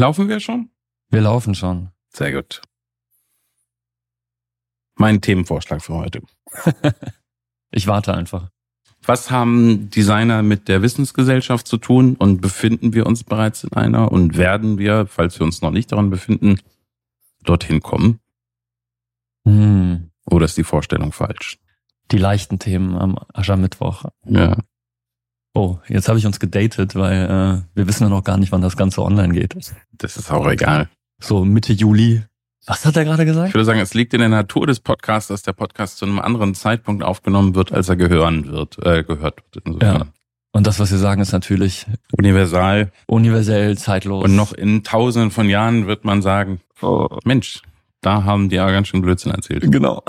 Laufen wir schon? Wir laufen schon. Sehr gut. Mein Themenvorschlag für heute. ich warte einfach. Was haben Designer mit der Wissensgesellschaft zu tun und befinden wir uns bereits in einer und werden wir, falls wir uns noch nicht daran befinden, dorthin kommen? Hm. Oder ist die Vorstellung falsch? Die leichten Themen am Aschermittwoch. Ja. Oh, jetzt habe ich uns gedatet, weil äh, wir wissen ja noch gar nicht, wann das Ganze online geht. Das ist auch egal. So Mitte Juli. Was hat er gerade gesagt? Ich würde sagen, es liegt in der Natur des Podcasts, dass der Podcast zu einem anderen Zeitpunkt aufgenommen wird, als er gehören wird, äh, gehört wird. Insofern. Ja. Und das, was wir sagen, ist natürlich universal, universell, zeitlos. Und noch in Tausenden von Jahren wird man sagen: oh, Mensch, da haben die ja ganz schön Blödsinn erzählt. Genau.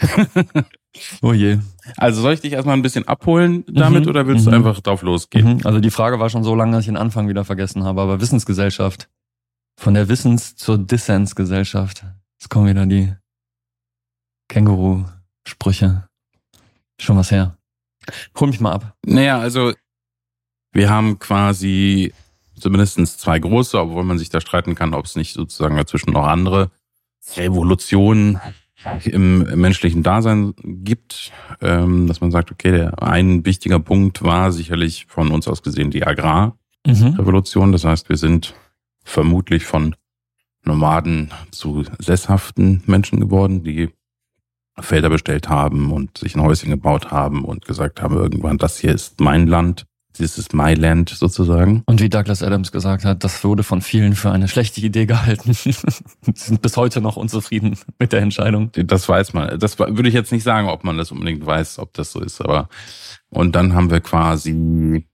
oh je. Also soll ich dich erstmal ein bisschen abholen damit mhm. oder willst mhm. du einfach drauf losgehen? Mhm. Also die Frage war schon so lange, dass ich den Anfang wieder vergessen habe, aber Wissensgesellschaft. Von der Wissens- zur Dissensgesellschaft. Jetzt kommen wieder die Känguru-Sprüche. Schon was her. Hol mich mal ab. Naja, also wir haben quasi zumindest zwei große, obwohl man sich da streiten kann, ob es nicht sozusagen dazwischen noch andere Revolutionen im menschlichen Dasein gibt, ähm, dass man sagt, okay, der ein wichtiger Punkt war sicherlich von uns aus gesehen die Agrarrevolution. Mhm. Das heißt, wir sind vermutlich von Nomaden zu sesshaften Menschen geworden, die Felder bestellt haben und sich ein Häuschen gebaut haben und gesagt haben, irgendwann, das hier ist mein Land. This is my land sozusagen. Und wie Douglas Adams gesagt hat, das wurde von vielen für eine schlechte Idee gehalten. Sie sind bis heute noch unzufrieden mit der Entscheidung. Das weiß man. Das würde ich jetzt nicht sagen, ob man das unbedingt weiß, ob das so ist. Aber und dann haben wir quasi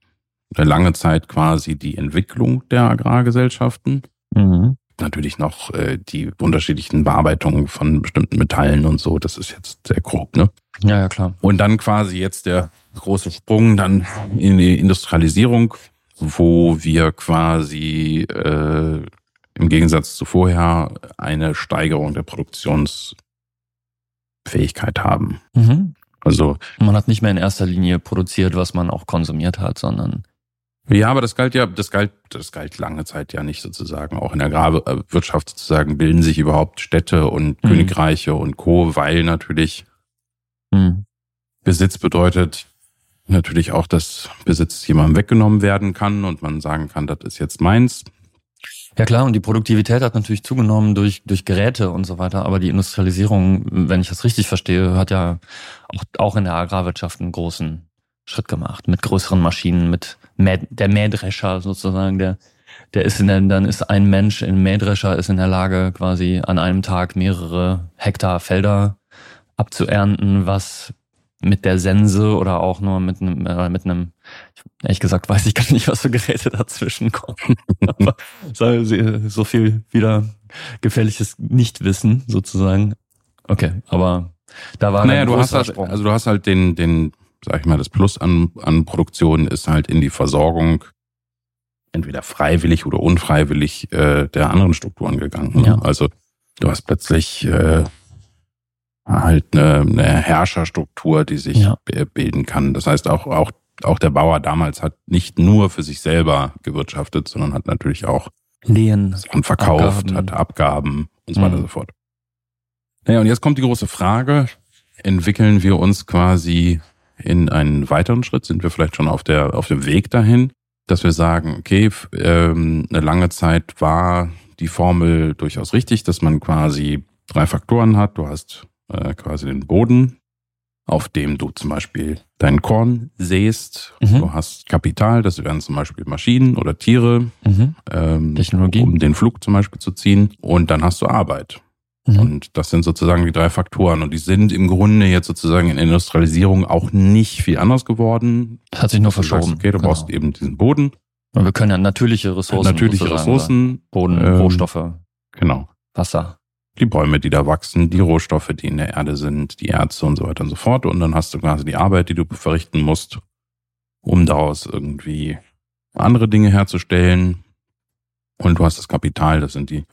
eine lange Zeit quasi die Entwicklung der Agrargesellschaften. Mhm. Natürlich noch äh, die unterschiedlichen Bearbeitungen von bestimmten Metallen und so. Das ist jetzt sehr grob, ne? Ja, ja, klar. Und dann quasi jetzt der große Sprung dann in die Industrialisierung, wo wir quasi äh, im Gegensatz zu vorher eine Steigerung der Produktionsfähigkeit haben. Mhm. Also man hat nicht mehr in erster Linie produziert, was man auch konsumiert hat, sondern ja, aber das galt ja, das galt, das galt lange Zeit ja nicht sozusagen. Auch in der Agrarwirtschaft sozusagen bilden sich überhaupt Städte und mhm. Königreiche und Co., weil natürlich mhm. Besitz bedeutet, natürlich auch, dass Besitz jemandem weggenommen werden kann und man sagen kann, das ist jetzt meins. Ja klar, und die Produktivität hat natürlich zugenommen durch, durch Geräte und so weiter, aber die Industrialisierung, wenn ich das richtig verstehe, hat ja auch, auch in der Agrarwirtschaft einen großen Schritt gemacht, mit größeren Maschinen, mit der Mähdrescher sozusagen, der, der ist in der, dann ist ein Mensch, ein Mähdrescher ist in der Lage, quasi an einem Tag mehrere Hektar Felder abzuernten, was mit der Sense oder auch nur mit einem, äh, mit einem, ehrlich gesagt weiß ich gar nicht, was für Geräte dazwischen kommen. Aber so viel wieder gefährliches Nichtwissen sozusagen. Okay, aber da war naja, du hast halt, also du hast halt den, den, sag ich mal, das Plus an, an Produktion ist halt in die Versorgung entweder freiwillig oder unfreiwillig äh, der anderen Strukturen gegangen. Ne? Ja. Also du hast plötzlich äh, halt eine, eine Herrscherstruktur, die sich ja. bilden kann. Das heißt, auch, auch, auch der Bauer damals hat nicht nur für sich selber gewirtschaftet, sondern hat natürlich auch Lehen und verkauft, Abgaben. hat Abgaben und so weiter mhm. und so fort. Naja, und jetzt kommt die große Frage, entwickeln wir uns quasi in einen weiteren Schritt? Sind wir vielleicht schon auf, der, auf dem Weg dahin, dass wir sagen, okay, ähm, eine lange Zeit war die Formel durchaus richtig, dass man quasi drei Faktoren hat. Du hast äh, quasi den Boden, auf dem du zum Beispiel dein Korn säst. Mhm. Du hast Kapital, das wären zum Beispiel Maschinen oder Tiere, mhm. ähm, Technologie. um den Flug zum Beispiel zu ziehen. Und dann hast du Arbeit. Mhm. Und das sind sozusagen die drei Faktoren. Und die sind im Grunde jetzt sozusagen in Industrialisierung auch nicht viel anders geworden. Das hat sich nur verschoben. Sagst, okay, du genau. brauchst eben diesen Boden. Und wir können ja natürliche Ressourcen. Natürliche Ressourcen. Boden, ähm, Rohstoffe. Genau. Wasser die Bäume, die da wachsen, die Rohstoffe, die in der Erde sind, die Erze und so weiter und so fort. Und dann hast du quasi die Arbeit, die du verrichten musst, um daraus irgendwie andere Dinge herzustellen. Und du hast das Kapital, das sind die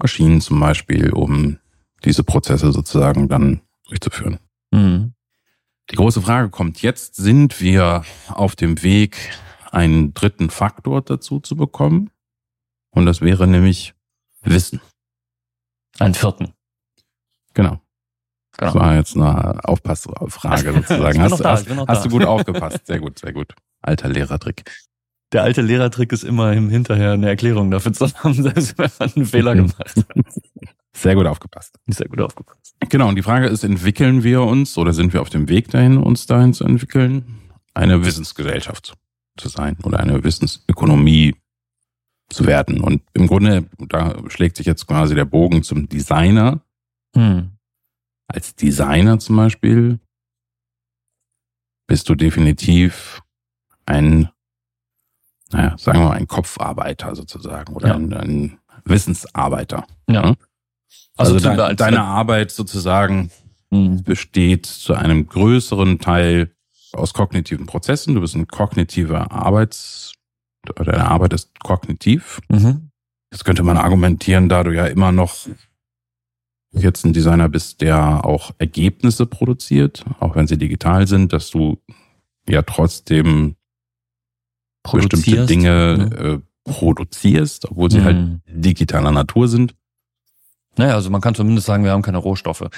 Maschinen zum Beispiel, um diese Prozesse sozusagen dann durchzuführen. Mhm. Die große Frage kommt jetzt, sind wir auf dem Weg, einen dritten Faktor dazu zu bekommen? Und das wäre nämlich Wissen. Einen vierten. Genau. Genau. Das war jetzt eine Aufpassfrage sozusagen. hast, da, hast, hast du gut aufgepasst. Sehr gut, sehr gut. Alter Lehrertrick. Der alte Lehrertrick ist immer hinterher eine Erklärung dafür zu haben, selbst wenn man einen Fehler gemacht hat. Sehr gut aufgepasst. Sehr gut aufgepasst. Genau, und die Frage ist, entwickeln wir uns oder sind wir auf dem Weg dahin, uns dahin zu entwickeln, eine Wissensgesellschaft zu sein oder eine Wissensökonomie zu werden? Und im Grunde, da schlägt sich jetzt quasi der Bogen zum Designer. Hm. Als Designer zum Beispiel bist du definitiv ein, naja, sagen wir mal, ein Kopfarbeiter sozusagen oder ja. ein, ein Wissensarbeiter. Ja. Ne? Also, also de deine Arbeit sozusagen mhm. besteht zu einem größeren Teil aus kognitiven Prozessen. Du bist ein kognitiver Arbeits, oder deine Arbeit ist kognitiv. Mhm. Jetzt könnte man argumentieren, da du ja immer noch jetzt ein Designer bist, der auch Ergebnisse produziert, auch wenn sie digital sind, dass du ja trotzdem bestimmte Dinge ne? äh, produzierst, obwohl sie halt mhm. halt digitaler Natur sind. Naja, also man kann zumindest sagen, wir haben keine Rohstoffe.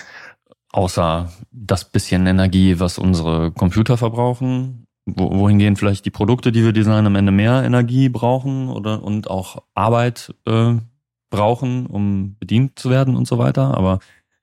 Außer das bisschen Energie, was unsere Computer verbrauchen. wohingehen vielleicht die Produkte, die wir designen, am Ende mehr Energie brauchen oder und auch Arbeit äh, brauchen, um bedient zu werden und so weiter. Aber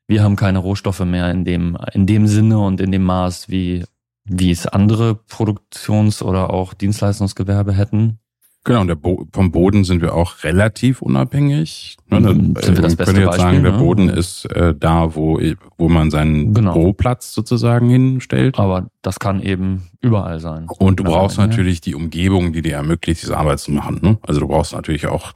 wir haben keine Rohstoffe mehr in dem, in dem Sinne und in dem Maß, wie, wie es andere Produktions- oder auch Dienstleistungsgewerbe hätten. Genau, und Bo vom Boden sind wir auch relativ unabhängig. Ne, sind wir das beste könnte jetzt Beispiel, sagen, der ne? Boden ist äh, da, wo, wo man seinen genau. Büroplatz sozusagen hinstellt. Aber das kann eben überall sein. Und du brauchst natürlich die Umgebung, die dir ermöglicht, diese Arbeit zu machen. Ne? Also du brauchst natürlich auch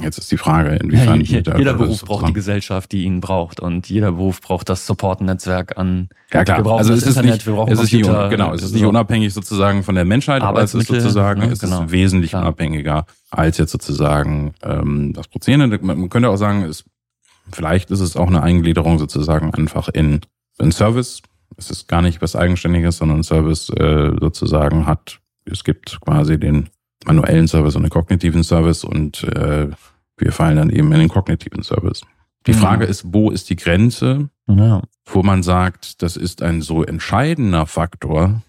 Jetzt ist die Frage, inwiefern ja, jeder, jeder Beruf braucht die Gesellschaft, die ihn braucht, und jeder Beruf braucht das Support-Netzwerk an. Ja klar. Wir brauchen also das es Internet, ist nicht, wir brauchen es ist Computer, nicht, genau, es ist nicht unabhängig sozusagen von der Menschheit, aber es ist sozusagen, ja, es genau. ist wesentlich klar. unabhängiger als jetzt sozusagen ähm, das Prozedere. Man könnte auch sagen, es, vielleicht ist es auch eine Eingliederung sozusagen einfach in in Service. Es ist gar nicht was Eigenständiges, sondern Service äh, sozusagen hat. Es gibt quasi den manuellen Service und den kognitiven Service und äh, wir fallen dann eben in den kognitiven Service. Die mhm. Frage ist, wo ist die Grenze, ja. wo man sagt, das ist ein so entscheidender Faktor,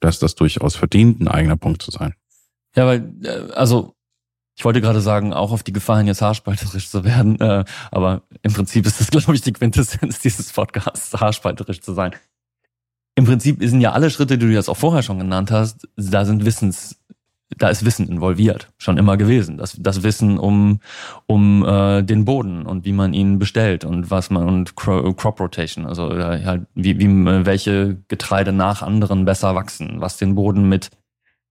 dass das durchaus verdient, ein eigener Punkt zu sein. Ja, weil, äh, also ich wollte gerade sagen, auch auf die Gefahr hin, jetzt haarspalterisch zu werden, äh, aber im Prinzip ist das, glaube ich, die Quintessenz dieses Podcasts, haarspalterisch zu sein. Im Prinzip sind ja alle Schritte, die du jetzt auch vorher schon genannt hast, da sind Wissens, da ist Wissen involviert, schon immer gewesen. Das, das Wissen um, um äh, den Boden und wie man ihn bestellt und was man und Crop Rotation, also äh, halt wie, wie welche Getreide nach anderen besser wachsen, was den Boden mit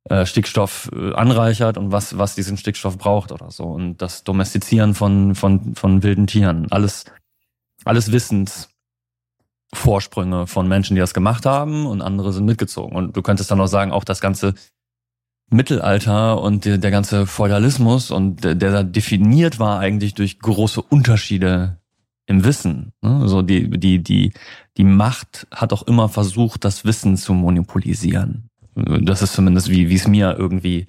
äh, Stickstoff äh, anreichert und was, was diesen Stickstoff braucht oder so. Und das Domestizieren von, von, von wilden Tieren. Alles, alles Wissensvorsprünge von Menschen, die das gemacht haben und andere sind mitgezogen. Und du könntest dann auch sagen, auch das ganze Mittelalter und der, der ganze Feudalismus und der, der definiert war eigentlich durch große Unterschiede im Wissen. Ne? Also die, die, die, die Macht hat auch immer versucht, das Wissen zu monopolisieren. Das ist zumindest, wie, wie es mir irgendwie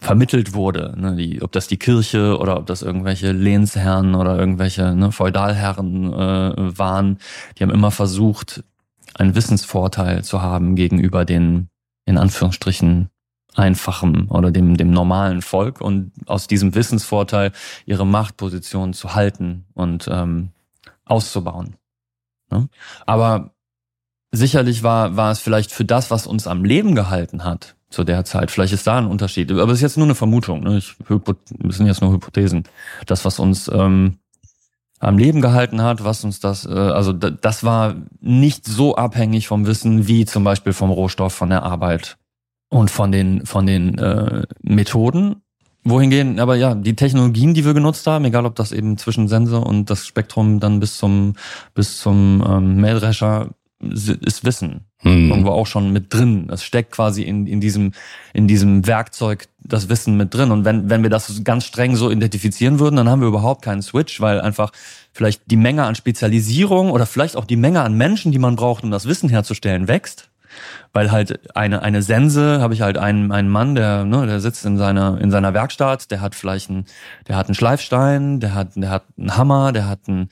vermittelt wurde. Ne? Die, ob das die Kirche oder ob das irgendwelche Lehnsherren oder irgendwelche ne, Feudalherren äh, waren, die haben immer versucht, einen Wissensvorteil zu haben gegenüber den in Anführungsstrichen einfachem oder dem, dem normalen Volk und aus diesem Wissensvorteil ihre Machtposition zu halten und ähm, auszubauen. Ne? Aber sicherlich war, war es vielleicht für das, was uns am Leben gehalten hat zu der Zeit, vielleicht ist da ein Unterschied, aber es ist jetzt nur eine Vermutung, ne? ich, sind jetzt nur Hypothesen. Das, was uns ähm, am Leben gehalten hat, was uns das, äh, also das war nicht so abhängig vom Wissen wie zum Beispiel vom Rohstoff, von der Arbeit und von den von den äh, Methoden. Wohingehen, aber ja, die Technologien, die wir genutzt haben, egal ob das eben zwischen Sensor und das Spektrum dann bis zum bis zum ähm, Mähdrescher ist Wissen. Hm. Irgendwo auch schon mit drin. Das steckt quasi in, in diesem, in diesem Werkzeug das Wissen mit drin. Und wenn, wenn wir das ganz streng so identifizieren würden, dann haben wir überhaupt keinen Switch, weil einfach vielleicht die Menge an Spezialisierung oder vielleicht auch die Menge an Menschen, die man braucht, um das Wissen herzustellen, wächst. Weil halt eine eine Sense habe ich halt einen einen Mann, der ne, der sitzt in seiner in seiner Werkstatt, der hat vielleicht einen der hat einen Schleifstein, der hat der hat einen Hammer, der hat einen,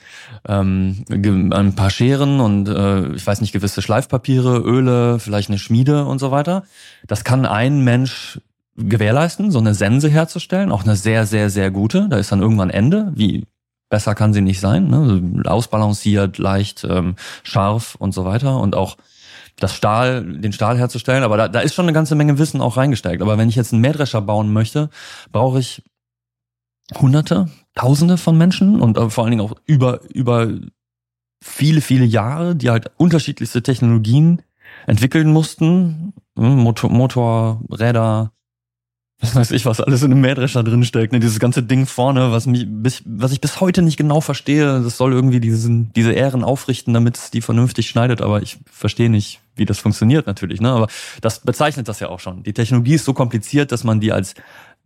ähm, ein paar Scheren und äh, ich weiß nicht gewisse Schleifpapiere, Öle, vielleicht eine Schmiede und so weiter. Das kann ein Mensch gewährleisten, so eine Sense herzustellen, auch eine sehr sehr sehr gute. Da ist dann irgendwann Ende, wie besser kann sie nicht sein, ne? ausbalanciert, leicht, ähm, scharf und so weiter und auch das Stahl, den Stahl herzustellen, aber da, da ist schon eine ganze Menge Wissen auch reingesteckt. Aber wenn ich jetzt einen Mähdrescher bauen möchte, brauche ich Hunderte, Tausende von Menschen und äh, vor allen Dingen auch über über viele viele Jahre, die halt unterschiedlichste Technologien entwickeln mussten, hm, Motor, Motorräder, was weiß ich, was alles in einem Mähdrescher drinsteckt, ne? Dieses ganze Ding vorne, was mich bis, was ich bis heute nicht genau verstehe. Das soll irgendwie diesen, diese Ähren aufrichten, damit es die vernünftig schneidet, aber ich verstehe nicht, wie das funktioniert natürlich. Ne? Aber das bezeichnet das ja auch schon. Die Technologie ist so kompliziert, dass man die als,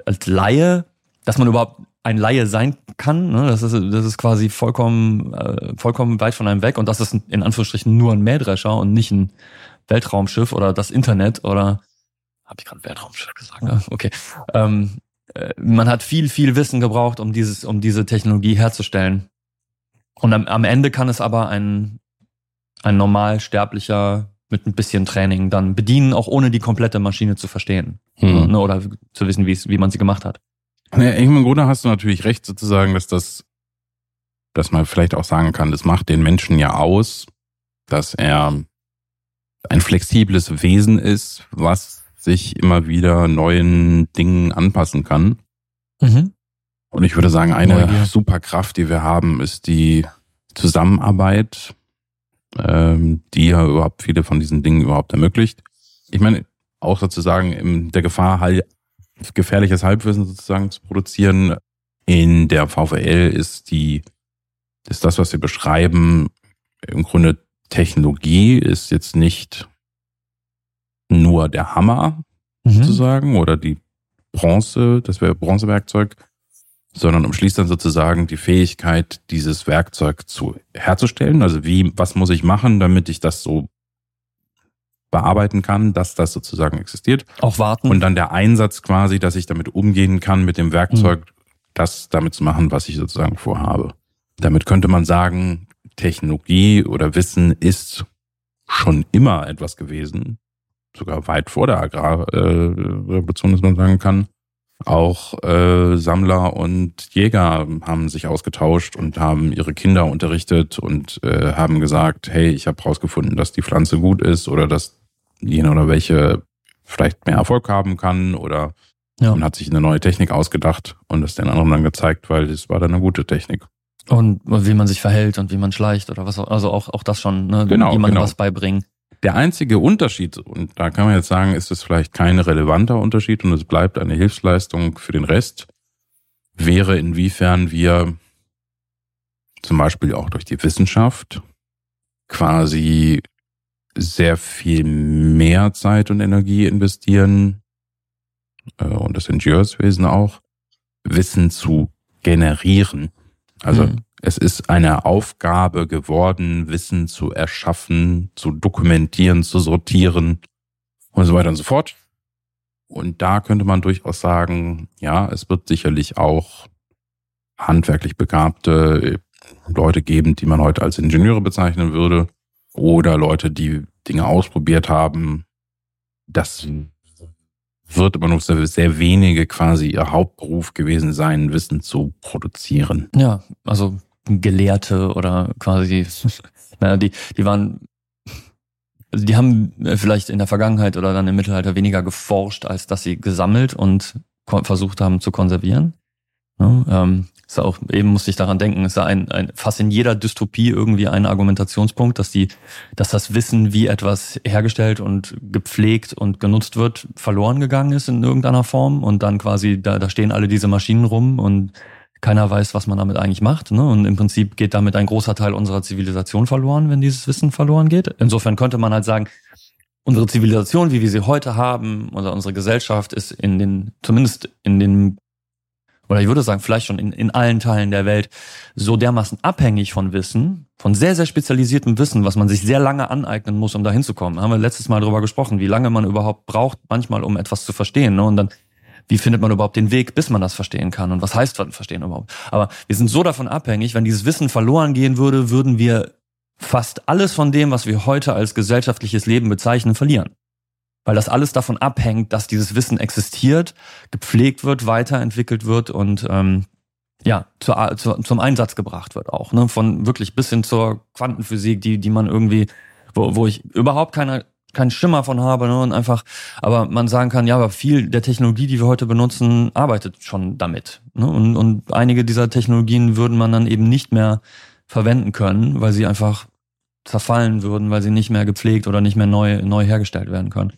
als Laie, dass man überhaupt ein Laie sein kann. Ne? Das, ist, das ist quasi vollkommen, äh, vollkommen weit von einem weg. Und das ist in Anführungsstrichen nur ein Mähdrescher und nicht ein Weltraumschiff oder das Internet oder habe ich gerade Weltraumschiff gesagt? Ne? Okay. Ähm, äh, man hat viel, viel Wissen gebraucht, um dieses, um diese Technologie herzustellen. Und am, am Ende kann es aber ein, ein normal sterblicher mit ein bisschen Training dann bedienen, auch ohne die komplette Maschine zu verstehen. Hm. Ne, oder zu wissen, wie man sie gemacht hat. Ja, im Grunde hast du natürlich recht, sozusagen, dass das, dass man vielleicht auch sagen kann, das macht den Menschen ja aus, dass er ein flexibles Wesen ist, was sich immer wieder neuen Dingen anpassen kann. Mhm. Und ich würde sagen, eine Neugier. Superkraft, die wir haben, ist die Zusammenarbeit, ähm, die ja überhaupt viele von diesen Dingen überhaupt ermöglicht. Ich meine, auch sozusagen in der Gefahr, halt gefährliches Halbwissen sozusagen zu produzieren. In der VWL ist die, ist das, was wir beschreiben, im Grunde Technologie ist jetzt nicht nur der Hammer mhm. sozusagen oder die Bronze, das wäre Bronzewerkzeug, sondern umschließt dann sozusagen die Fähigkeit, dieses Werkzeug zu herzustellen. Also wie, was muss ich machen, damit ich das so bearbeiten kann, dass das sozusagen existiert. Auch warten. Und dann der Einsatz quasi, dass ich damit umgehen kann mit dem Werkzeug, mhm. das damit zu machen, was ich sozusagen vorhabe. Damit könnte man sagen, Technologie oder Wissen ist schon immer etwas gewesen, sogar weit vor der Agrarrevolution, dass man sagen kann. Auch äh, Sammler und Jäger haben sich ausgetauscht und haben ihre Kinder unterrichtet und äh, haben gesagt, hey, ich habe herausgefunden, dass die Pflanze gut ist oder dass jene oder welche vielleicht mehr Erfolg haben kann oder ja. man hat sich eine neue Technik ausgedacht und das den anderen dann gezeigt, weil es war dann eine gute Technik. Und wie man sich verhält und wie man schleicht oder was auch, also auch, auch das schon, ne? genau, jemandem genau. was beibringen. Der einzige Unterschied, und da kann man jetzt sagen, ist es vielleicht kein relevanter Unterschied und es bleibt eine Hilfsleistung für den Rest, wäre inwiefern wir zum Beispiel auch durch die Wissenschaft quasi sehr viel mehr Zeit und Energie investieren äh, und das Ingenieurswesen auch, Wissen zu generieren. Also mhm. Es ist eine Aufgabe geworden, Wissen zu erschaffen, zu dokumentieren, zu sortieren und so weiter und so fort. Und da könnte man durchaus sagen, ja, es wird sicherlich auch handwerklich begabte Leute geben, die man heute als Ingenieure bezeichnen würde, oder Leute, die Dinge ausprobiert haben. Das wird aber sehr, sehr wenige quasi ihr Hauptberuf gewesen sein, Wissen zu produzieren. Ja, also Gelehrte oder quasi, naja, die, die waren, also die haben vielleicht in der Vergangenheit oder dann im Mittelalter weniger geforscht, als dass sie gesammelt und versucht haben zu konservieren. Ja, ähm, ist auch, eben musste ich daran denken, ist ja ein, ein, fast in jeder Dystopie irgendwie ein Argumentationspunkt, dass die, dass das Wissen, wie etwas hergestellt und gepflegt und genutzt wird, verloren gegangen ist in irgendeiner Form und dann quasi, da, da stehen alle diese Maschinen rum und keiner weiß, was man damit eigentlich macht. Ne? Und im Prinzip geht damit ein großer Teil unserer Zivilisation verloren, wenn dieses Wissen verloren geht. Insofern könnte man halt sagen, unsere Zivilisation, wie wir sie heute haben, oder unsere Gesellschaft ist in den, zumindest in den oder ich würde sagen, vielleicht schon in, in allen Teilen der Welt, so dermaßen abhängig von Wissen, von sehr, sehr spezialisiertem Wissen, was man sich sehr lange aneignen muss, um da hinzukommen. Haben wir letztes Mal darüber gesprochen, wie lange man überhaupt braucht, manchmal, um etwas zu verstehen. Ne? Und dann, wie findet man überhaupt den Weg, bis man das verstehen kann? Und was heißt verstehen überhaupt? Aber wir sind so davon abhängig, wenn dieses Wissen verloren gehen würde, würden wir fast alles von dem, was wir heute als gesellschaftliches Leben bezeichnen, verlieren weil das alles davon abhängt, dass dieses Wissen existiert, gepflegt wird, weiterentwickelt wird und ähm, ja zu, zu, zum Einsatz gebracht wird auch. Ne? Von wirklich bis hin zur Quantenphysik, die die man irgendwie, wo, wo ich überhaupt keine keinen Schimmer von habe ne? und einfach, aber man sagen kann, ja, aber viel der Technologie, die wir heute benutzen, arbeitet schon damit. Ne? Und, und einige dieser Technologien würden man dann eben nicht mehr verwenden können, weil sie einfach zerfallen würden, weil sie nicht mehr gepflegt oder nicht mehr neu, neu hergestellt werden können.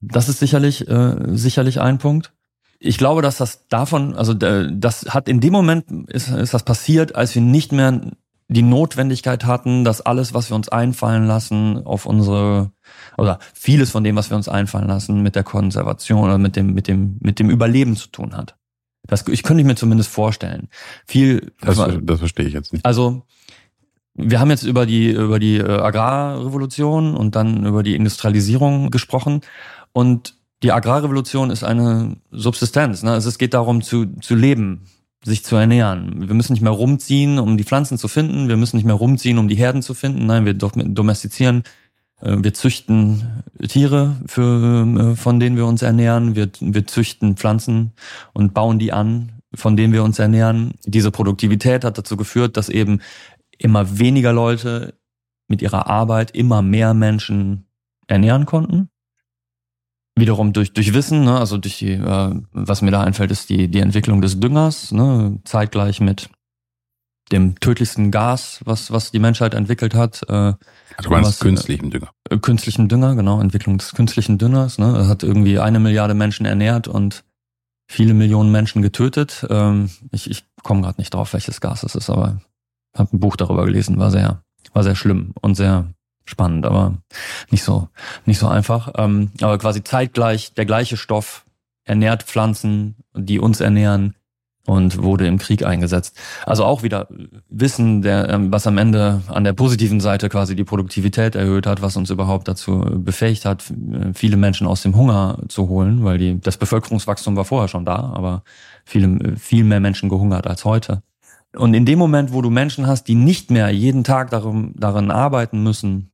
Das ist sicherlich, äh, sicherlich ein Punkt. Ich glaube, dass das davon, also das hat in dem Moment ist, ist das passiert, als wir nicht mehr die Notwendigkeit hatten, dass alles, was wir uns einfallen lassen, auf unsere oder vieles von dem, was wir uns einfallen lassen, mit der Konservation oder mit dem mit dem mit dem Überleben zu tun hat. Das ich könnte ich mir zumindest vorstellen. Viel das, das verstehe ich jetzt nicht. Also wir haben jetzt über die über die äh, Agrarrevolution und dann über die Industrialisierung gesprochen und die Agrarrevolution ist eine Subsistenz. Ne? Also es geht darum zu, zu leben, sich zu ernähren. Wir müssen nicht mehr rumziehen, um die Pflanzen zu finden. Wir müssen nicht mehr rumziehen, um die Herden zu finden. Nein, wir domestizieren. Äh, wir züchten Tiere, für, äh, von denen wir uns ernähren. Wir, wir züchten Pflanzen und bauen die an, von denen wir uns ernähren. Diese Produktivität hat dazu geführt, dass eben immer weniger Leute mit ihrer Arbeit immer mehr Menschen ernähren konnten wiederum durch, durch Wissen, ne, also durch die, äh, was mir da einfällt, ist die, die Entwicklung des Düngers, ne, zeitgleich mit dem tödlichsten Gas, was, was die Menschheit entwickelt hat. Äh, also meinst was, künstlichen Dünger. Äh, künstlichen Dünger, genau, Entwicklung des künstlichen Düngers. Ne, das hat irgendwie eine Milliarde Menschen ernährt und viele Millionen Menschen getötet. Ähm, ich ich komme gerade nicht drauf, welches Gas es ist, aber habe ein Buch darüber gelesen, war sehr, war sehr schlimm und sehr spannend, aber nicht so, nicht so einfach. Ähm, aber quasi zeitgleich der gleiche Stoff ernährt Pflanzen, die uns ernähren und wurde im Krieg eingesetzt. Also auch wieder Wissen, der, ähm, was am Ende an der positiven Seite quasi die Produktivität erhöht hat, was uns überhaupt dazu befähigt hat, viele Menschen aus dem Hunger zu holen, weil die, das Bevölkerungswachstum war vorher schon da, aber viele, viel mehr Menschen gehungert als heute. Und in dem Moment, wo du Menschen hast, die nicht mehr jeden Tag darum, darin arbeiten müssen,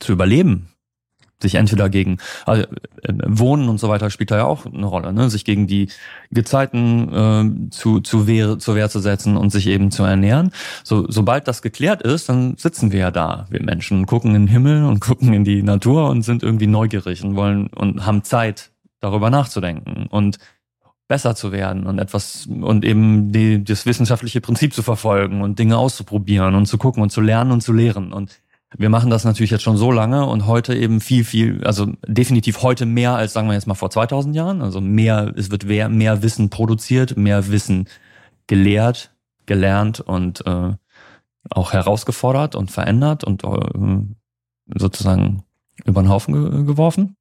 zu überleben, sich entweder gegen also, äh, Wohnen und so weiter spielt da ja auch eine Rolle, ne? sich gegen die Gezeiten äh, zu, zu Wehr, zur Wehr zu setzen und sich eben zu ernähren. So, sobald das geklärt ist, dann sitzen wir ja da, wir Menschen, gucken in den Himmel und gucken in die Natur und sind irgendwie neugierig und wollen und haben Zeit, darüber nachzudenken und besser zu werden und etwas und eben die, das wissenschaftliche Prinzip zu verfolgen und Dinge auszuprobieren und zu gucken und zu lernen und zu lehren. Und wir machen das natürlich jetzt schon so lange und heute eben viel, viel, also definitiv heute mehr als, sagen wir jetzt mal, vor 2000 Jahren. Also mehr, es wird mehr, mehr Wissen produziert, mehr Wissen gelehrt, gelernt und äh, auch herausgefordert und verändert und äh, sozusagen über den Haufen ge geworfen.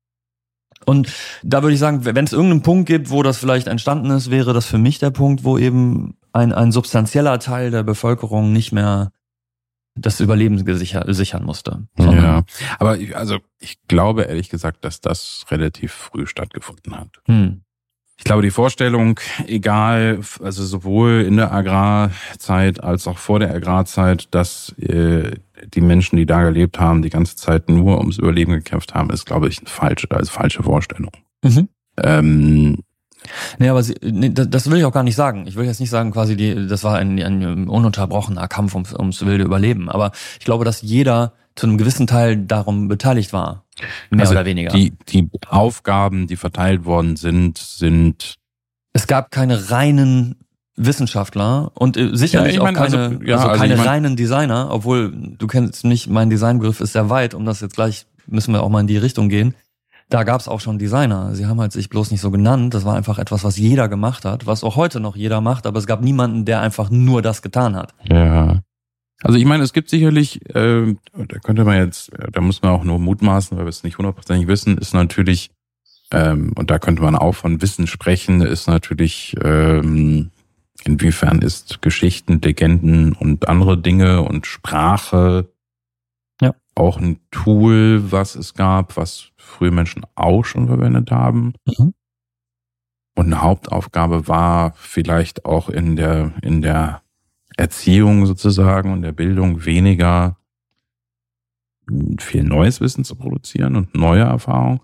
Und da würde ich sagen, wenn es irgendeinen Punkt gibt, wo das vielleicht entstanden ist, wäre das für mich der Punkt, wo eben ein, ein substanzieller Teil der Bevölkerung nicht mehr das Überleben gesicher, sichern musste. Ja, aber ich, also ich glaube ehrlich gesagt, dass das relativ früh stattgefunden hat. Hm. Ich glaube, die Vorstellung, egal, also sowohl in der Agrarzeit als auch vor der Agrarzeit, dass äh, die Menschen, die da gelebt haben, die ganze Zeit nur ums Überleben gekämpft haben, ist, glaube ich, eine falsche, also falsche Vorstellung. Mhm. Ähm, Nee, aber sie, nee, das will ich auch gar nicht sagen. Ich will jetzt nicht sagen, quasi, die, das war ein, ein ununterbrochener Kampf ums, ums wilde Überleben. Aber ich glaube, dass jeder zu einem gewissen Teil darum beteiligt war. Mehr also oder weniger. Die, die Aufgaben, die verteilt worden sind, sind. Es gab keine reinen Wissenschaftler und äh, sicherlich ja, auch keine, also, ja, also, also keine ich mein, reinen Designer, obwohl du kennst nicht, mein Designbegriff ist sehr weit, um das jetzt gleich müssen wir auch mal in die Richtung gehen da gab es auch schon Designer. Sie haben halt sich bloß nicht so genannt. Das war einfach etwas, was jeder gemacht hat, was auch heute noch jeder macht, aber es gab niemanden, der einfach nur das getan hat. Ja. Also ich meine, es gibt sicherlich, äh, da könnte man jetzt, da muss man auch nur mutmaßen, weil wir es nicht hundertprozentig wissen, ist natürlich Ähm, und da könnte man auch von Wissen sprechen, ist natürlich, ähm, inwiefern ist Geschichten, Legenden und andere Dinge und Sprache ja. auch ein Tool, was es gab, was frühe Menschen auch schon verwendet haben. Mhm. Und eine Hauptaufgabe war vielleicht auch in der, in der Erziehung sozusagen und der Bildung weniger viel neues Wissen zu produzieren und neue Erfahrungen,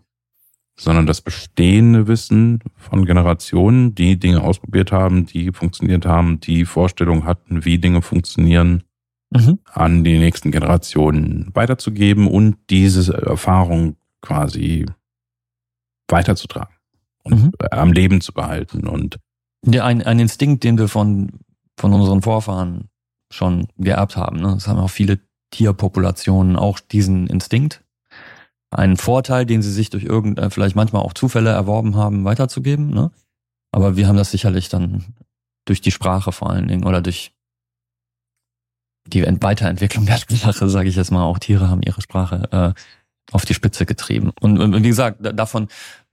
sondern das bestehende Wissen von Generationen, die Dinge ausprobiert haben, die funktioniert haben, die Vorstellungen hatten, wie Dinge funktionieren, mhm. an die nächsten Generationen weiterzugeben und diese Erfahrung quasi weiterzutragen und mhm. am Leben zu behalten. Und ja, ein, ein Instinkt, den wir von, von unseren Vorfahren schon geerbt haben. Ne? Das haben auch viele Tierpopulationen auch diesen Instinkt. Einen Vorteil, den sie sich durch irgendein, vielleicht manchmal auch Zufälle erworben haben, weiterzugeben. Ne? Aber wir haben das sicherlich dann durch die Sprache vor allen Dingen oder durch die Weiterentwicklung der Sprache, sage ich jetzt mal, auch Tiere haben ihre Sprache äh, auf die Spitze getrieben. Und, und wie gesagt, davon,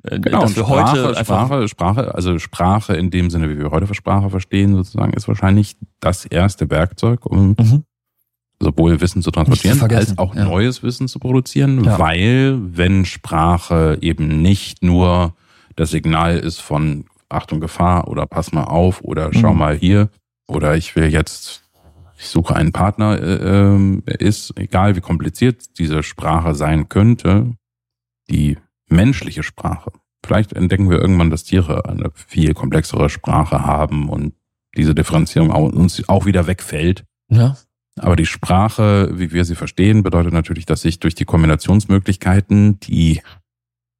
äh, genau, dass wir Sprache, heute Sprache, Sprache, also Sprache in dem Sinne, wie wir heute Sprache verstehen, sozusagen, ist wahrscheinlich das erste Werkzeug, um mhm. sowohl Wissen zu transportieren als auch ja. neues Wissen zu produzieren, ja. weil wenn Sprache eben nicht nur das Signal ist von Achtung Gefahr oder pass mal auf oder schau mhm. mal hier oder ich will jetzt ich suche einen Partner, äh, äh, ist, egal wie kompliziert diese Sprache sein könnte, die menschliche Sprache. Vielleicht entdecken wir irgendwann, dass Tiere eine viel komplexere Sprache haben und diese Differenzierung uns auch wieder wegfällt. Ja. Aber die Sprache, wie wir sie verstehen, bedeutet natürlich, dass sich durch die Kombinationsmöglichkeiten, die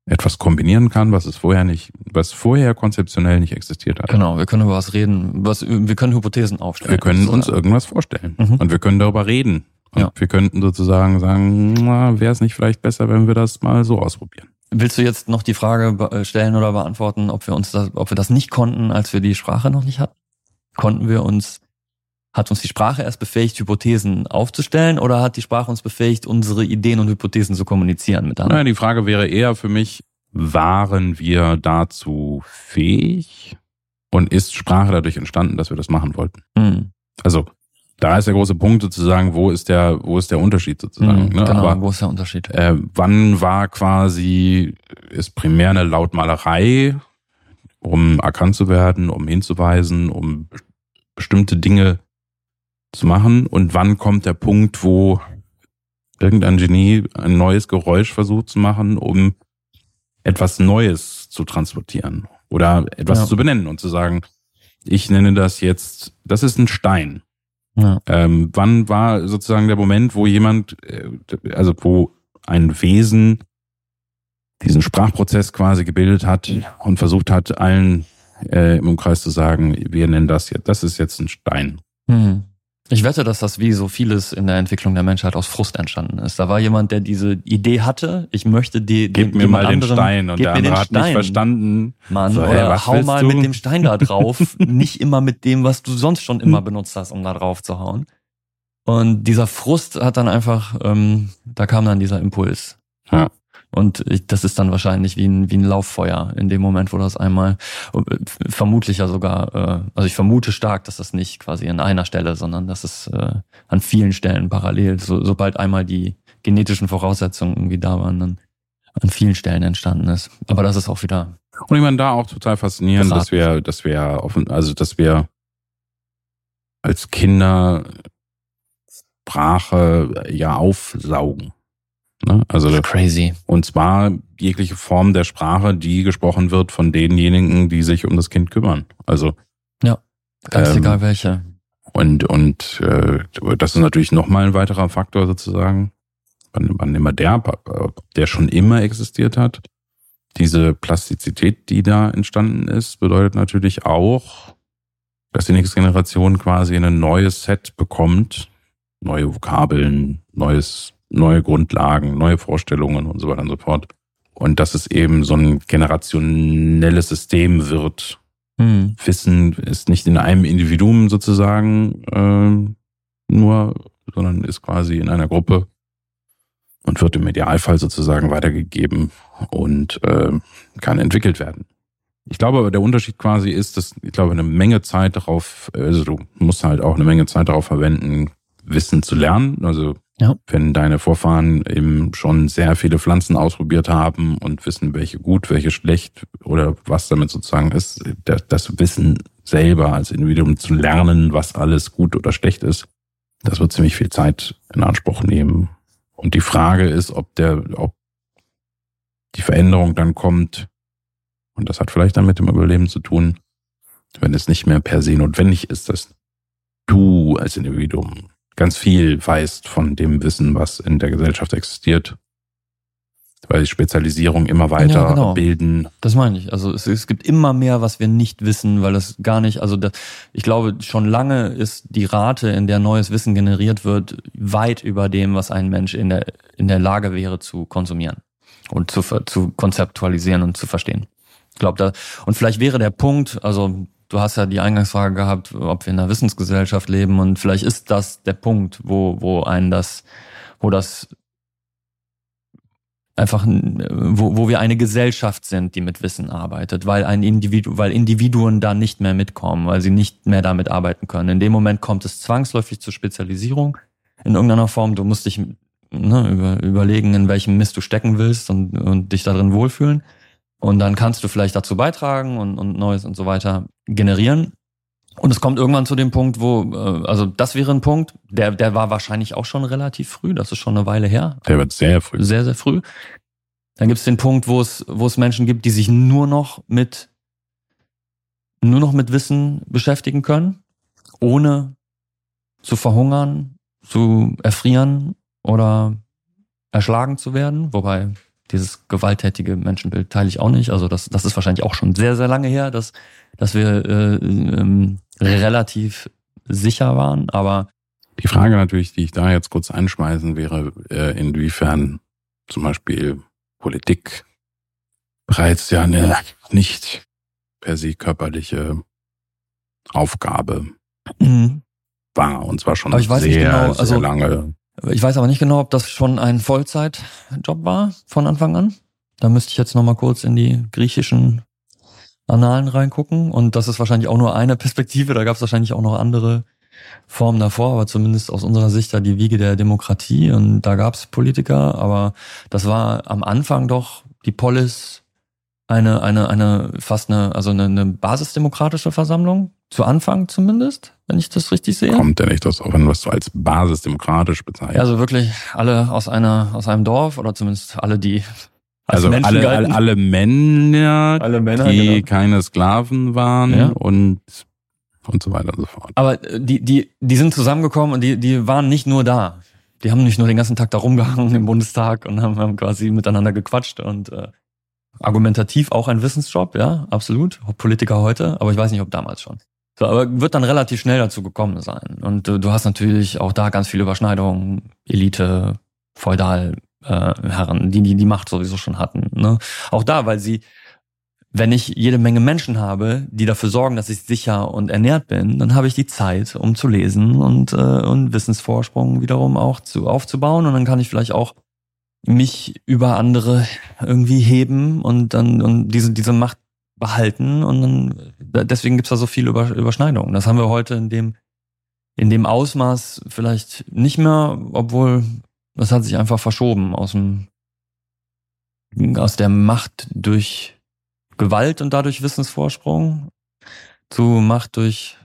etwas kombinieren kann, was es vorher nicht, was vorher konzeptionell nicht existiert hat. Genau, wir können über was reden, was, wir können Hypothesen aufstellen. Wir können uns irgendwas vorstellen mhm. und wir können darüber reden. Und ja. wir könnten sozusagen sagen, wäre es nicht vielleicht besser, wenn wir das mal so ausprobieren. Willst du jetzt noch die Frage äh, stellen oder beantworten, ob wir uns das, ob wir das nicht konnten, als wir die Sprache noch nicht hatten? Konnten wir uns hat uns die Sprache erst befähigt, Hypothesen aufzustellen oder hat die Sprache uns befähigt, unsere Ideen und Hypothesen zu kommunizieren miteinander? Naja, die Frage wäre eher für mich, waren wir dazu fähig und ist Sprache dadurch entstanden, dass wir das machen wollten? Mhm. Also da ist der große Punkt sozusagen, wo ist der, wo ist der Unterschied sozusagen? Mhm, ne? Genau, Aber, wo ist der Unterschied? Äh, wann war quasi, ist primär eine Lautmalerei, um erkannt zu werden, um hinzuweisen, um bestimmte Dinge zu machen und wann kommt der Punkt, wo irgendein Genie ein neues Geräusch versucht zu machen, um etwas Neues zu transportieren oder etwas ja. zu benennen und zu sagen, ich nenne das jetzt, das ist ein Stein. Ja. Ähm, wann war sozusagen der Moment, wo jemand, äh, also wo ein Wesen diesen Sprachprozess quasi gebildet hat und versucht hat, allen äh, im Umkreis zu sagen, wir nennen das jetzt, das ist jetzt ein Stein. Mhm. Ich wette, dass das wie so vieles in der Entwicklung der Menschheit aus Frust entstanden ist. Da war jemand, der diese Idee hatte, ich möchte die Gib mir mal anderen, den Stein und der andere hat Stein. nicht verstanden. Mann, so, oder hey, hau mal du? mit dem Stein da drauf, nicht immer mit dem, was du sonst schon immer benutzt hast, um da drauf zu hauen. Und dieser Frust hat dann einfach, ähm, da kam dann dieser Impuls. Ja. Und ich, das ist dann wahrscheinlich wie ein, wie ein Lauffeuer in dem Moment, wo das einmal, äh, vermutlich ja sogar, äh, also ich vermute stark, dass das nicht quasi an einer Stelle, sondern dass es äh, an vielen Stellen parallel, so, sobald einmal die genetischen Voraussetzungen irgendwie da waren, dann an vielen Stellen entstanden ist. Aber das ist auch wieder. Und ich meine da auch total faszinierend, dass wir, dass wir offen, also dass wir als Kinder Sprache ja aufsaugen. Ne? Also crazy. Und zwar jegliche Form der Sprache, die gesprochen wird von denjenigen, die sich um das Kind kümmern. Also ja, ganz ähm, egal welche. Und und äh, das ist natürlich nochmal ein weiterer Faktor sozusagen. Wann, wann immer der, der schon immer existiert hat. Diese Plastizität, die da entstanden ist, bedeutet natürlich auch, dass die nächste Generation quasi ein neues Set bekommt, neue Vokabeln, neues neue Grundlagen, neue Vorstellungen und so weiter und so fort. Und dass es eben so ein generationelles System wird. Mhm. Wissen ist nicht in einem Individuum sozusagen äh, nur, sondern ist quasi in einer Gruppe. und wird im Idealfall sozusagen weitergegeben und äh, kann entwickelt werden. Ich glaube aber, der Unterschied quasi ist, dass ich glaube, eine Menge Zeit darauf, also du musst halt auch eine Menge Zeit darauf verwenden, Wissen zu lernen. Also ja. wenn deine Vorfahren eben schon sehr viele Pflanzen ausprobiert haben und wissen, welche gut, welche schlecht oder was damit sozusagen ist, das Wissen selber als Individuum zu lernen, was alles gut oder schlecht ist, das wird ziemlich viel Zeit in Anspruch nehmen. Und die Frage ist, ob der, ob die Veränderung dann kommt, und das hat vielleicht dann mit dem Überleben zu tun, wenn es nicht mehr per se notwendig ist, dass du als Individuum ganz viel weißt von dem Wissen, was in der Gesellschaft existiert. Weil die Spezialisierung immer weiter ja, genau. bilden. Das meine ich. Also es, es, gibt immer mehr, was wir nicht wissen, weil es gar nicht, also das, ich glaube, schon lange ist die Rate, in der neues Wissen generiert wird, weit über dem, was ein Mensch in der, in der Lage wäre zu konsumieren und zu, zu konzeptualisieren und zu verstehen. Ich glaube, da, und vielleicht wäre der Punkt, also du hast ja die Eingangsfrage gehabt, ob wir in einer Wissensgesellschaft leben und vielleicht ist das der Punkt, wo, wo einen das, wo das einfach, wo, wo wir eine Gesellschaft sind, die mit Wissen arbeitet, weil ein Individu, weil Individuen da nicht mehr mitkommen, weil sie nicht mehr damit arbeiten können. In dem Moment kommt es zwangsläufig zur Spezialisierung in irgendeiner Form. Du musst dich ne, über, überlegen, in welchem Mist du stecken willst und, und dich darin wohlfühlen. Und dann kannst du vielleicht dazu beitragen und, und Neues und so weiter generieren. Und es kommt irgendwann zu dem Punkt, wo, äh, also das wäre ein Punkt, der, der war wahrscheinlich auch schon relativ früh, das ist schon eine Weile her. Der wird sehr früh. Sehr, sehr früh. Dann gibt es den Punkt, wo es, wo es Menschen gibt, die sich nur noch mit, nur noch mit Wissen beschäftigen können, ohne zu verhungern, zu erfrieren oder erschlagen zu werden, wobei dieses gewalttätige Menschenbild teile ich auch nicht. Also das, das ist wahrscheinlich auch schon sehr, sehr lange her, dass, dass wir äh, ähm, relativ sicher waren. Aber die Frage natürlich, die ich da jetzt kurz einschmeißen, wäre, äh, inwiefern zum Beispiel Politik bereits ja eine nicht per se körperliche Aufgabe mhm. war. Und zwar schon sehr, genau, also, sehr lange. Ich weiß aber nicht genau, ob das schon ein Vollzeitjob war von Anfang an. Da müsste ich jetzt nochmal kurz in die griechischen Annalen reingucken. Und das ist wahrscheinlich auch nur eine Perspektive. Da gab es wahrscheinlich auch noch andere Formen davor, aber zumindest aus unserer Sicht da die Wiege der Demokratie. Und da gab es Politiker, aber das war am Anfang doch die Polis eine, eine, eine, fast eine, also eine, eine basisdemokratische Versammlung. Zu Anfang zumindest, wenn ich das richtig sehe. Kommt ja nicht das auch, wenn du was so als basisdemokratisch bezeichnest. Also wirklich alle aus einer, aus einem Dorf oder zumindest alle, die als also alle, alle, alle, Männer, alle Männer die genau. keine Sklaven waren ja. und und so weiter und so fort. Aber äh, die, die, die sind zusammengekommen und die, die waren nicht nur da. Die haben nicht nur den ganzen Tag da rumgehangen im Bundestag und haben, haben quasi miteinander gequatscht und äh, argumentativ auch ein Wissensjob, ja, absolut. Politiker heute, aber ich weiß nicht, ob damals schon. So, aber wird dann relativ schnell dazu gekommen sein. Und du, du hast natürlich auch da ganz viele Überschneidungen, Elite, Feudal, äh, Herren, die, die die Macht sowieso schon hatten. Ne? Auch da, weil sie, wenn ich jede Menge Menschen habe, die dafür sorgen, dass ich sicher und ernährt bin, dann habe ich die Zeit, um zu lesen und, äh, und Wissensvorsprung wiederum auch zu, aufzubauen. Und dann kann ich vielleicht auch mich über andere irgendwie heben und dann und diese, diese Macht behalten und dann deswegen gibt's da so viele Überschneidungen. Das haben wir heute in dem in dem Ausmaß vielleicht nicht mehr, obwohl das hat sich einfach verschoben aus dem aus der Macht durch Gewalt und dadurch Wissensvorsprung zu Macht durch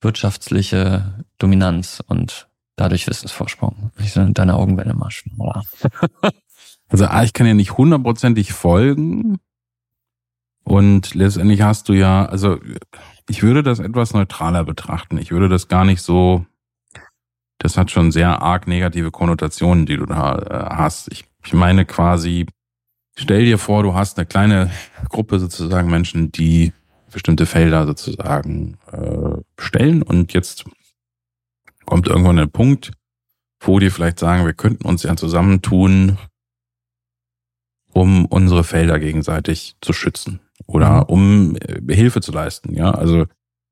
wirtschaftliche Dominanz und dadurch Wissensvorsprung. Ich so deine Augenwelle maschen. also ich kann ja nicht hundertprozentig folgen, und letztendlich hast du ja, also ich würde das etwas neutraler betrachten. Ich würde das gar nicht so, das hat schon sehr arg negative Konnotationen, die du da äh, hast. Ich, ich meine quasi, stell dir vor, du hast eine kleine Gruppe sozusagen Menschen, die bestimmte Felder sozusagen äh, stellen und jetzt kommt irgendwann ein Punkt, wo die vielleicht sagen, wir könnten uns ja zusammentun, um unsere Felder gegenseitig zu schützen oder mhm. um äh, Hilfe zu leisten. Ja, also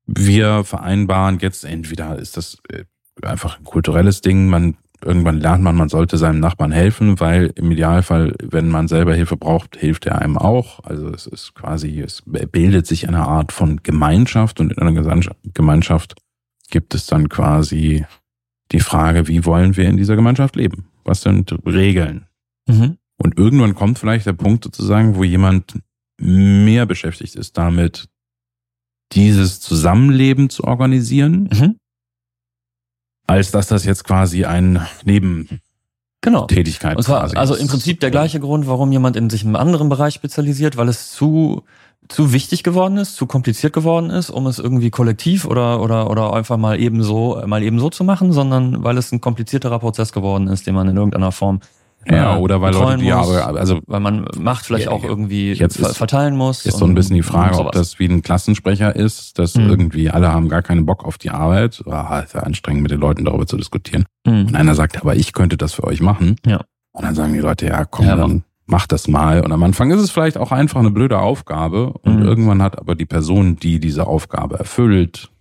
wir vereinbaren jetzt entweder ist das äh, einfach ein kulturelles Ding, man irgendwann lernt man, man sollte seinem Nachbarn helfen, weil im Idealfall, wenn man selber Hilfe braucht, hilft er einem auch. Also es ist quasi, es bildet sich eine Art von Gemeinschaft und in einer Gemeinschaft gibt es dann quasi die Frage, wie wollen wir in dieser Gemeinschaft leben? Was sind Regeln? Mhm. Und irgendwann kommt vielleicht der Punkt sozusagen, wo jemand mehr beschäftigt ist damit, dieses Zusammenleben zu organisieren, mhm. Als dass das jetzt quasi ein Neben genau. Tätigkeit Und zwar, also im Prinzip der gleiche Grund, warum jemand in sich einem anderen Bereich spezialisiert, weil es zu zu wichtig geworden ist, zu kompliziert geworden ist, um es irgendwie kollektiv oder oder oder einfach mal eben so mal eben so zu machen, sondern weil es ein komplizierterer Prozess geworden ist, den man in irgendeiner Form ja, oder weil Leute, die aber, also. Weil man Macht vielleicht ja, auch irgendwie jetzt ist, verteilen muss. Ist so ein bisschen die Frage, ob das wie ein Klassensprecher ist, dass mhm. irgendwie alle haben gar keinen Bock auf die Arbeit. Ah, ist ja anstrengend, mit den Leuten darüber zu diskutieren. Mhm. Und einer sagt, aber ich könnte das für euch machen. Ja. Und dann sagen die Leute, ja, komm, ja, dann mach das mal. Und am Anfang ist es vielleicht auch einfach eine blöde Aufgabe. Und mhm. irgendwann hat aber die Person, die diese Aufgabe erfüllt,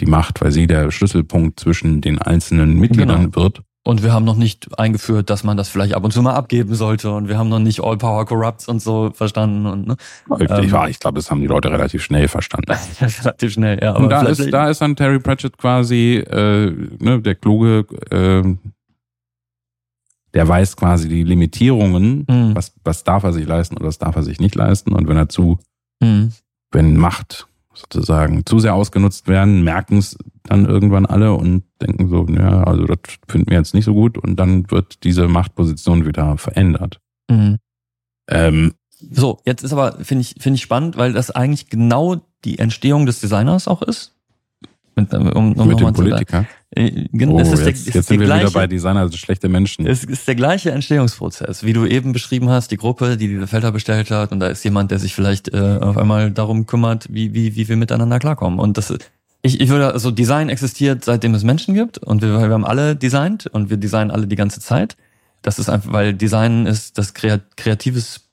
die Macht, weil sie der Schlüsselpunkt zwischen den einzelnen Mitgliedern genau. wird. Und wir haben noch nicht eingeführt, dass man das vielleicht ab und zu mal abgeben sollte. Und wir haben noch nicht All Power Corrupts und so verstanden. Und, ne? Ich, ähm, ich glaube, das haben die Leute relativ schnell verstanden. relativ schnell, ja. Und da ist, da ist dann Terry Pratchett quasi äh, ne, der kluge, äh, der weiß quasi die Limitierungen, mhm. was, was darf er sich leisten oder was darf er sich nicht leisten. Und wenn er zu, mhm. wenn Macht sozusagen zu sehr ausgenutzt werden, merken es dann irgendwann alle und denken so, ja, also das finden wir jetzt nicht so gut und dann wird diese Machtposition wieder verändert. Mhm. Ähm, so, jetzt ist aber, finde ich, finde ich spannend, weil das eigentlich genau die Entstehung des Designers auch ist. Mit, um, um mit dem Politiker? Äh, oh, es ist jetzt, der, jetzt sind wir gleiche, wieder bei Designer, also schlechte Menschen. Es ist der gleiche Entstehungsprozess, wie du eben beschrieben hast, die Gruppe, die diese Felder bestellt hat und da ist jemand, der sich vielleicht äh, auf einmal darum kümmert, wie, wie, wie wir miteinander klarkommen. Und das ich, ich würde, also Design existiert, seitdem es Menschen gibt und wir, wir haben alle designt und wir designen alle die ganze Zeit. Das ist einfach, weil Design ist das kreatives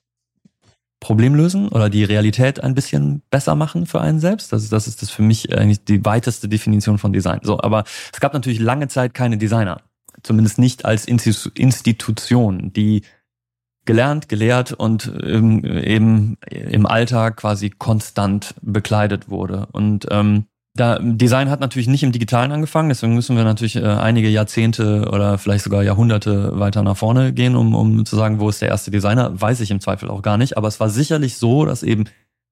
Problem lösen oder die Realität ein bisschen besser machen für einen selbst. Das ist, das ist das für mich eigentlich die weiteste Definition von Design. So, aber es gab natürlich lange Zeit keine Designer. Zumindest nicht als Institution, die gelernt, gelehrt und ähm, eben im Alltag quasi konstant bekleidet wurde. Und ähm, da, Design hat natürlich nicht im Digitalen angefangen, deswegen müssen wir natürlich äh, einige Jahrzehnte oder vielleicht sogar Jahrhunderte weiter nach vorne gehen, um, um zu sagen, wo ist der erste Designer, weiß ich im Zweifel auch gar nicht. Aber es war sicherlich so, dass eben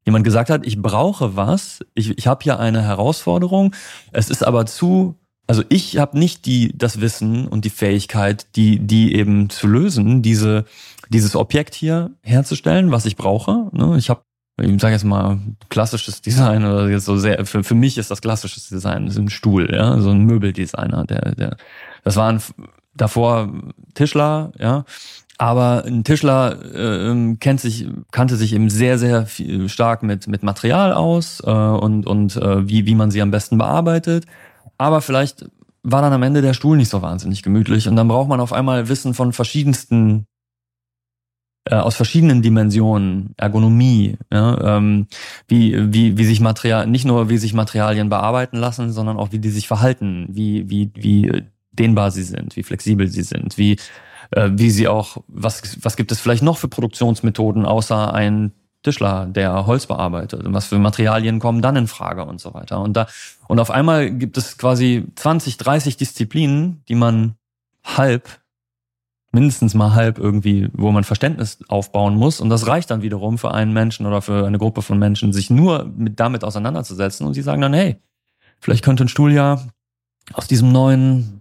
jemand gesagt hat, ich brauche was, ich, ich habe hier eine Herausforderung, es ist aber zu, also ich habe nicht die das Wissen und die Fähigkeit, die die eben zu lösen, diese dieses Objekt hier herzustellen, was ich brauche. Ne? Ich habe ich sage jetzt mal klassisches Design oder jetzt so sehr für, für mich ist das klassisches Design ist ein Stuhl ja so ein Möbeldesigner der der das waren davor Tischler ja aber ein Tischler äh, kennt sich kannte sich eben sehr sehr viel, stark mit mit Material aus äh, und und äh, wie wie man sie am besten bearbeitet aber vielleicht war dann am Ende der Stuhl nicht so wahnsinnig gemütlich und dann braucht man auf einmal Wissen von verschiedensten äh, aus verschiedenen Dimensionen, Ergonomie, ja, ähm, wie, wie, wie sich Material, nicht nur wie sich Materialien bearbeiten lassen, sondern auch wie die sich verhalten, wie, wie, wie dehnbar sie sind, wie flexibel sie sind, wie, äh, wie sie auch, was, was gibt es vielleicht noch für Produktionsmethoden außer ein Tischler, der Holz bearbeitet und was für Materialien kommen dann in Frage und so weiter. Und da, und auf einmal gibt es quasi 20, 30 Disziplinen, die man halb mindestens mal halb irgendwie, wo man Verständnis aufbauen muss. Und das reicht dann wiederum für einen Menschen oder für eine Gruppe von Menschen, sich nur mit, damit auseinanderzusetzen. Und sie sagen dann, hey, vielleicht könnte ein Stuhl ja aus diesem neuen,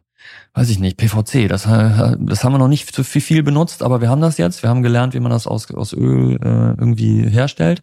weiß ich nicht, PVC, das, das haben wir noch nicht zu viel benutzt, aber wir haben das jetzt. Wir haben gelernt, wie man das aus, aus Öl äh, irgendwie herstellt.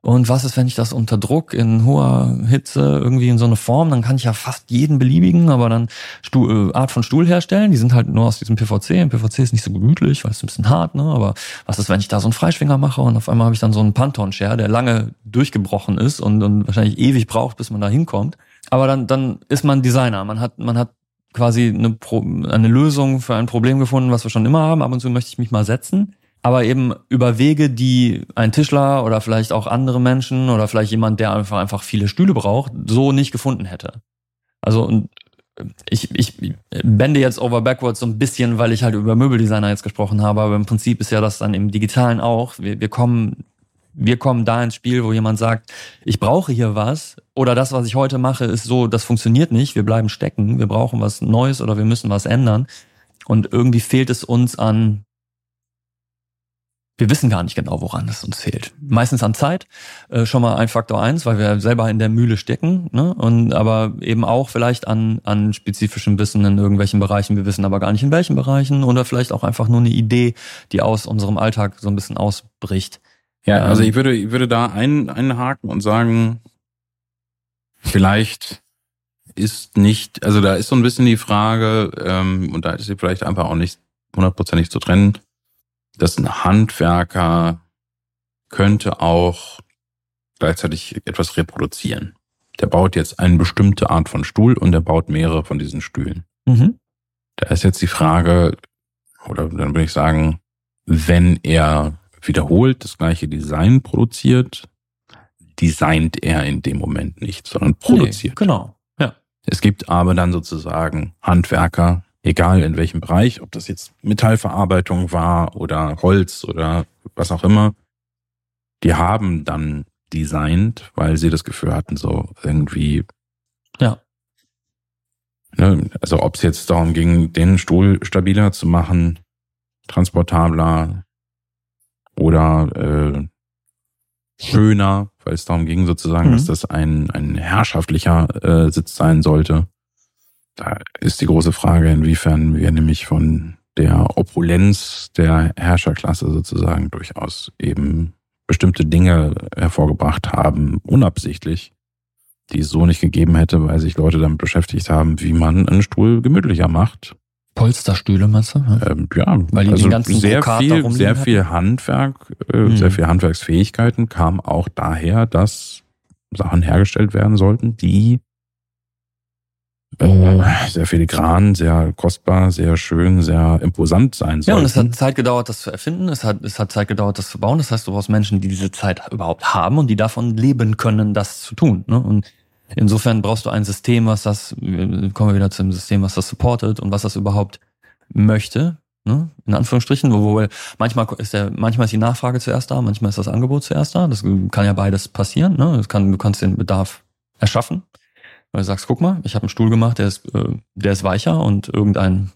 Und was ist, wenn ich das unter Druck in hoher Hitze irgendwie in so eine Form, dann kann ich ja fast jeden beliebigen, aber dann Stuhl, äh, Art von Stuhl herstellen. Die sind halt nur aus diesem PVC. Und PVC ist nicht so gemütlich, weil es ein bisschen hart, ne? Aber was ist, wenn ich da so einen Freischwinger mache und auf einmal habe ich dann so einen Pantone-Share, der lange durchgebrochen ist und, und wahrscheinlich ewig braucht, bis man da hinkommt. Aber dann, dann ist man Designer. Man hat, man hat quasi eine, Pro eine Lösung für ein Problem gefunden, was wir schon immer haben. Ab und zu möchte ich mich mal setzen aber eben über Wege, die ein Tischler oder vielleicht auch andere Menschen oder vielleicht jemand, der einfach einfach viele Stühle braucht, so nicht gefunden hätte. Also und ich, ich bände jetzt over backwards so ein bisschen, weil ich halt über Möbeldesigner jetzt gesprochen habe, aber im Prinzip ist ja das dann im Digitalen auch. Wir, wir kommen, wir kommen da ins Spiel, wo jemand sagt, ich brauche hier was oder das, was ich heute mache, ist so, das funktioniert nicht, wir bleiben stecken, wir brauchen was Neues oder wir müssen was ändern. Und irgendwie fehlt es uns an wir wissen gar nicht genau, woran es uns fehlt. Meistens an Zeit, äh, schon mal ein Faktor eins, weil wir selber in der Mühle stecken, ne? Und aber eben auch vielleicht an, an spezifischem Wissen in irgendwelchen Bereichen. Wir wissen aber gar nicht in welchen Bereichen oder vielleicht auch einfach nur eine Idee, die aus unserem Alltag so ein bisschen ausbricht. Ja, also ähm, ich würde, ich würde da ein, einhaken und sagen, vielleicht ist nicht, also da ist so ein bisschen die Frage, ähm, und da ist sie vielleicht einfach auch nicht hundertprozentig zu trennen, dass ein Handwerker könnte auch gleichzeitig etwas reproduzieren. Der baut jetzt eine bestimmte Art von Stuhl und er baut mehrere von diesen Stühlen. Mhm. Da ist jetzt die Frage, oder dann würde ich sagen, wenn er wiederholt das gleiche Design produziert, designt er in dem Moment nicht, sondern produziert. Nee, genau. Ja. Es gibt aber dann sozusagen Handwerker, egal in welchem Bereich, ob das jetzt Metallverarbeitung war oder Holz oder was auch immer, die haben dann designt, weil sie das Gefühl hatten, so irgendwie. Ja. Ne, also ob es jetzt darum ging, den Stuhl stabiler zu machen, transportabler oder äh, schöner, weil es darum ging sozusagen, mhm. dass das ein, ein herrschaftlicher äh, Sitz sein sollte. Da ist die große Frage, inwiefern wir nämlich von der Opulenz der Herrscherklasse sozusagen durchaus eben bestimmte Dinge hervorgebracht haben, unabsichtlich, die es so nicht gegeben hätte, weil sich Leute damit beschäftigt haben, wie man einen Stuhl gemütlicher macht. Polsterstühle, meinst du? Ja, ähm, ja weil die also den ganzen sehr viel, sehr viel Handwerk, äh, hm. sehr viel Handwerksfähigkeiten kam auch daher, dass Sachen hergestellt werden sollten, die äh, sehr filigran, sehr kostbar, sehr schön, sehr imposant sein soll. Ja, und es hat Zeit gedauert, das zu erfinden. Es hat, es hat Zeit gedauert, das zu bauen. Das heißt, du brauchst Menschen, die diese Zeit überhaupt haben und die davon leben können, das zu tun. Ne? Und insofern brauchst du ein System, was das, kommen wir wieder zu dem System, was das supportet und was das überhaupt möchte. Ne? In Anführungsstrichen, wo, wo manchmal ist der, manchmal ist die Nachfrage zuerst da, manchmal ist das Angebot zuerst da. Das kann ja beides passieren. Ne? Das kann, du kannst den Bedarf erschaffen weil du sagst, guck mal, ich habe einen Stuhl gemacht, der ist, äh, der ist weicher und irgendein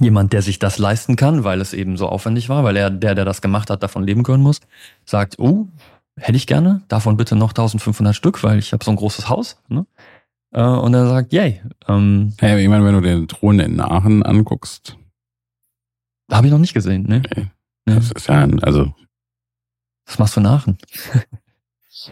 jemand, der sich das leisten kann, weil es eben so aufwendig war, weil er, der, der das gemacht hat, davon leben können muss, sagt, oh, hätte ich gerne, davon bitte noch 1500 Stück, weil ich habe so ein großes Haus. Ne? Äh, und er sagt, yay. Ähm, hey, ich meine, wenn du den Thron in Aachen anguckst. Habe ich noch nicht gesehen, ne? Okay. Das ist ja, ein, also. Was machst du in Aachen?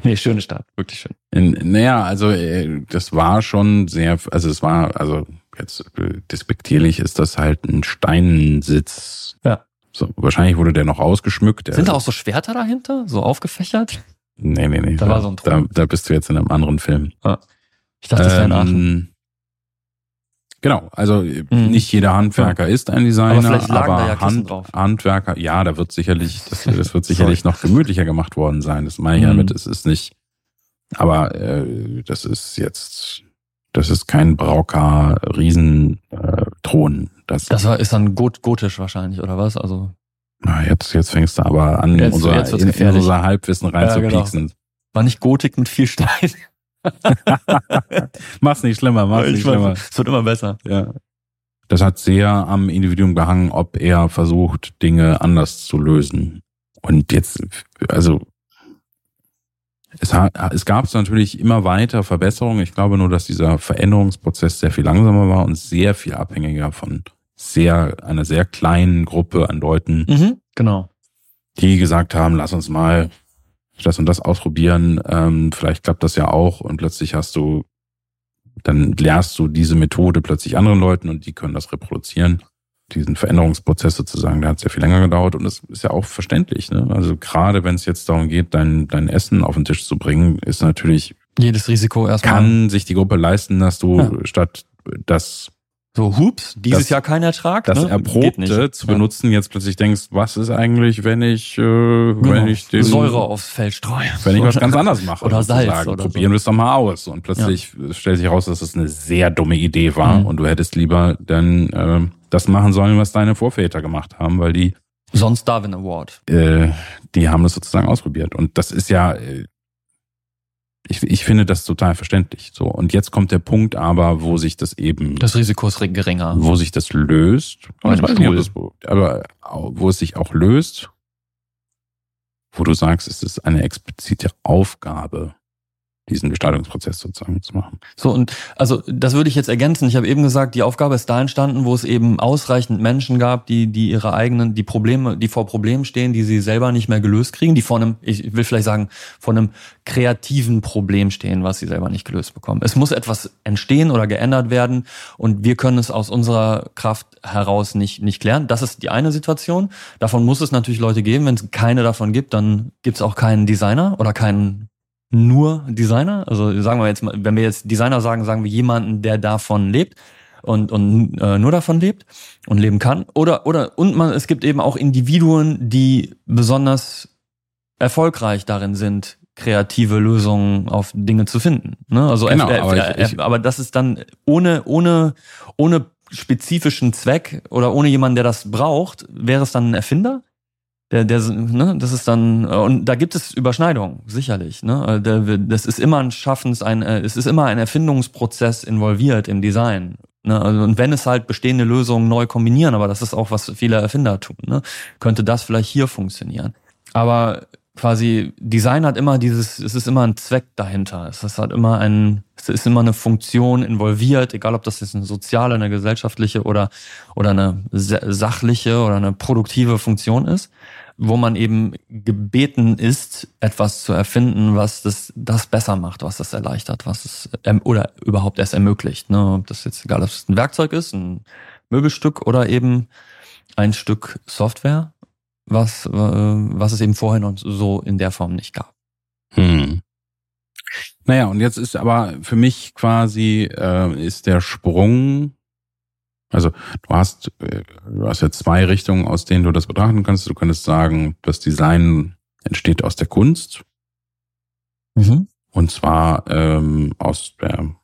Nee, schöne Stadt, wirklich schön. In, naja, also äh, das war schon sehr, also es war, also jetzt despektierlich ist das halt ein Steinsitz. Ja. So, wahrscheinlich wurde der noch ausgeschmückt. Sind da auch so Schwerter dahinter, so aufgefächert? Nee, nee, nee. Da, da war so ein Thron. Da, da bist du jetzt in einem anderen Film. Ah. Ich dachte, das wäre in ähm, Aachen. Genau, also mhm. nicht jeder Handwerker ja. ist ein Designer, aber, aber ja Hand, Handwerker, ja, da wird sicherlich, das, das wird sicherlich noch gemütlicher gemacht worden sein. Das meine ich mhm. damit, es ist nicht, aber äh, das ist jetzt, das ist kein Brauker Riesenthron. Äh, das, das war, ist dann got, gotisch wahrscheinlich, oder was? Also. Na, jetzt, jetzt fängst du aber an, jetzt, unser, jetzt in, in unser Halbwissen reinzupieksen. Ja, genau. War nicht Gotik mit viel Stein? mach's nicht schlimmer, mach's nicht schlimmer. Es wird immer besser. Ja. Das hat sehr am Individuum gehangen, ob er versucht, Dinge anders zu lösen. Und jetzt, also, es, hat, es gab natürlich immer weiter Verbesserungen. Ich glaube nur, dass dieser Veränderungsprozess sehr viel langsamer war und sehr viel abhängiger von sehr, einer sehr kleinen Gruppe an Leuten. Mhm, genau. Die gesagt haben, lass uns mal das und das ausprobieren, ähm, vielleicht klappt das ja auch und plötzlich hast du, dann lehrst du diese Methode plötzlich anderen Leuten und die können das reproduzieren. Diesen Veränderungsprozess sozusagen, der hat sehr viel länger gedauert und das ist ja auch verständlich. Ne? Also gerade wenn es jetzt darum geht, dein, dein Essen auf den Tisch zu bringen, ist natürlich jedes Risiko erstmal. Kann sich die Gruppe leisten, dass du ja. statt das So, hups, dieses das, Jahr kein Ertrag. Das ne? Erprobte zu benutzen, ja. jetzt plötzlich denkst, was ist eigentlich, wenn ich, äh, genau. wenn ich den Säure aufs Feld streue. Wenn ich was ganz anderes mache. oder Salz. Oder Probieren so. wir es doch mal aus. Und plötzlich ja. stellt sich heraus, dass es eine sehr dumme Idee war mhm. und du hättest lieber dann äh, das machen sollen, was deine Vorväter gemacht haben, weil die Sonst Darwin Award. Äh, die haben das sozusagen ausprobiert. Und das ist ja, äh, ich, ich finde das total verständlich. So und jetzt kommt der Punkt, aber wo sich das eben das Risiko ist geringer, wo sich das löst, aber, das, aber wo es sich auch löst, wo du sagst, es ist eine explizite Aufgabe diesen Gestaltungsprozess sozusagen zu machen. So, und also das würde ich jetzt ergänzen. Ich habe eben gesagt, die Aufgabe ist da entstanden, wo es eben ausreichend Menschen gab, die, die ihre eigenen, die Probleme, die vor Problemen stehen, die sie selber nicht mehr gelöst kriegen, die vor einem, ich will vielleicht sagen, vor einem kreativen Problem stehen, was sie selber nicht gelöst bekommen. Es muss etwas entstehen oder geändert werden und wir können es aus unserer Kraft heraus nicht, nicht klären. Das ist die eine Situation. Davon muss es natürlich Leute geben. Wenn es keine davon gibt, dann gibt es auch keinen Designer oder keinen nur Designer. Also sagen wir jetzt mal, wenn wir jetzt Designer sagen, sagen wir jemanden, der davon lebt und, und äh, nur davon lebt und leben kann. Oder, oder, und man, es gibt eben auch Individuen, die besonders erfolgreich darin sind, kreative Lösungen auf Dinge zu finden. Ne? Also genau, äh, aber, ich, ich, aber das ist dann ohne, ohne, ohne spezifischen Zweck oder ohne jemanden, der das braucht, wäre es dann ein Erfinder? Der, der, ne, das ist dann, und da gibt es Überschneidungen, sicherlich. Ne? Der, das ist immer ein Schaffens, ein, äh, es ist immer ein Erfindungsprozess involviert im Design. Ne? Also, und wenn es halt bestehende Lösungen neu kombinieren, aber das ist auch, was viele Erfinder tun, ne? könnte das vielleicht hier funktionieren. Aber quasi Design hat immer dieses, es ist immer ein Zweck dahinter. Es ist halt immer ein, es ist immer eine Funktion involviert, egal ob das jetzt eine soziale, eine gesellschaftliche oder, oder eine sachliche oder eine produktive Funktion ist wo man eben gebeten ist, etwas zu erfinden, was das, das besser macht, was das erleichtert, was es ähm, oder überhaupt erst ermöglicht. Ne? Ob das jetzt egal, ob es ein Werkzeug ist, ein Möbelstück oder eben ein Stück Software, was, äh, was es eben vorher noch so in der Form nicht gab. Hm. Naja, und jetzt ist aber für mich quasi äh, ist der Sprung also du hast, äh, du hast ja zwei Richtungen, aus denen du das betrachten kannst. Du könntest sagen, das Design entsteht aus der Kunst. Mhm. Und zwar ähm, aus der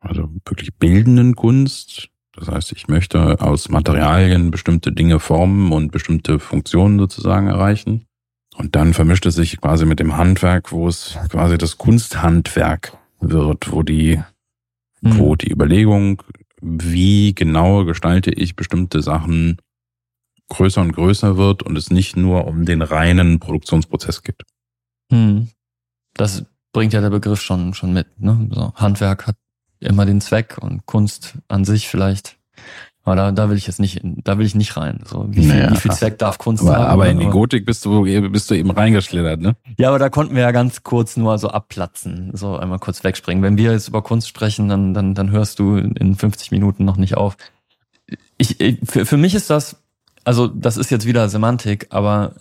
also wirklich bildenden Kunst. Das heißt, ich möchte aus Materialien bestimmte Dinge formen und bestimmte Funktionen sozusagen erreichen. Und dann vermischt es sich quasi mit dem Handwerk, wo es quasi das Kunsthandwerk wird, wo die, mhm. wo die Überlegung wie genau gestalte ich bestimmte Sachen größer und größer wird und es nicht nur um den reinen Produktionsprozess geht. Hm. Das bringt ja der Begriff schon, schon mit. Ne? So, Handwerk hat immer den Zweck und Kunst an sich vielleicht aber da, da will ich jetzt nicht, da will ich nicht rein. So, wie, viel, naja, wie viel Zweck darf Kunst aber, haben? Aber in die Gotik bist du, bist du eben reingeschlittert, ne? Ja, aber da konnten wir ja ganz kurz nur so abplatzen, so einmal kurz wegspringen. Wenn wir jetzt über Kunst sprechen, dann, dann, dann hörst du in 50 Minuten noch nicht auf. Ich, ich für, für mich ist das, also das ist jetzt wieder Semantik, aber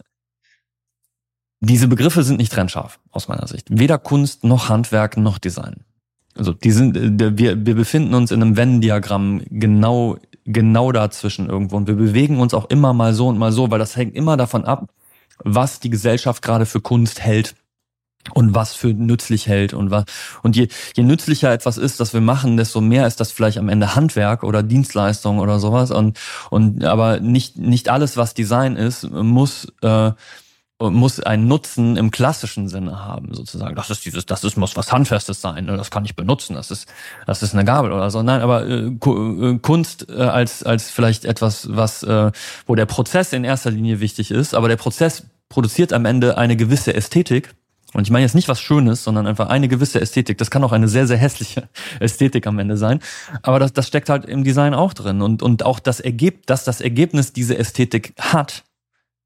diese Begriffe sind nicht trennscharf aus meiner Sicht. Weder Kunst noch Handwerk noch Design. Also die sind, äh, wir, wir befinden uns in einem Venn-Diagramm genau genau dazwischen irgendwo. Und wir bewegen uns auch immer mal so und mal so, weil das hängt immer davon ab, was die Gesellschaft gerade für Kunst hält und was für nützlich hält und was und je, je nützlicher etwas ist, das wir machen, desto mehr ist das vielleicht am Ende Handwerk oder Dienstleistung oder sowas und und aber nicht nicht alles was Design ist muss äh, muss einen Nutzen im klassischen Sinne haben, sozusagen. Das ist dieses, das ist, muss was Handfestes sein, ne? das kann ich benutzen, das ist, das ist eine Gabel oder so. Nein, aber äh, äh, Kunst äh, als, als vielleicht etwas, was, äh, wo der Prozess in erster Linie wichtig ist, aber der Prozess produziert am Ende eine gewisse Ästhetik. Und ich meine jetzt nicht was Schönes, sondern einfach eine gewisse Ästhetik. Das kann auch eine sehr, sehr hässliche Ästhetik am Ende sein. Aber das, das steckt halt im Design auch drin. Und, und auch das Ergebnis, dass das Ergebnis diese Ästhetik hat,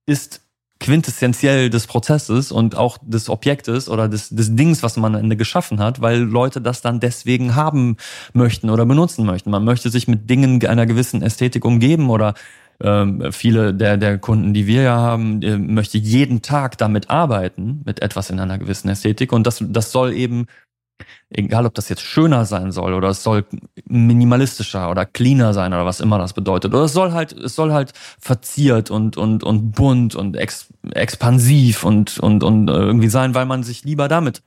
ist quintessentiell des Prozesses und auch des Objektes oder des, des Dings, was man am Ende geschaffen hat, weil Leute das dann deswegen haben möchten oder benutzen möchten. Man möchte sich mit Dingen einer gewissen Ästhetik umgeben oder ähm, viele der, der Kunden, die wir ja haben, äh, möchte jeden Tag damit arbeiten, mit etwas in einer gewissen Ästhetik. Und das, das soll eben egal ob das jetzt schöner sein soll oder es soll minimalistischer oder cleaner sein oder was immer das bedeutet. Oder es soll halt, es soll halt verziert und, und, und bunt und ex, expansiv und, und, und irgendwie sein, weil man sich lieber damit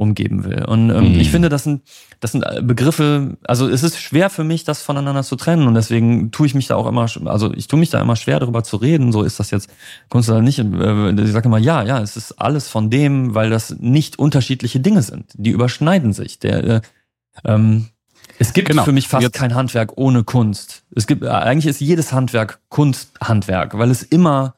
umgeben will. Und ähm, mhm. ich finde, das sind, das sind Begriffe, also es ist schwer für mich, das voneinander zu trennen. Und deswegen tue ich mich da auch immer, also ich tue mich da immer schwer, darüber zu reden. So ist das jetzt Kunst oder nicht. Äh, ich sage immer, ja, ja, es ist alles von dem, weil das nicht unterschiedliche Dinge sind. Die überschneiden sich. Der, äh, ähm, es gibt genau. für mich fast Jetzt. kein Handwerk ohne Kunst. Es gibt, eigentlich ist jedes Handwerk Kunsthandwerk, weil es immer,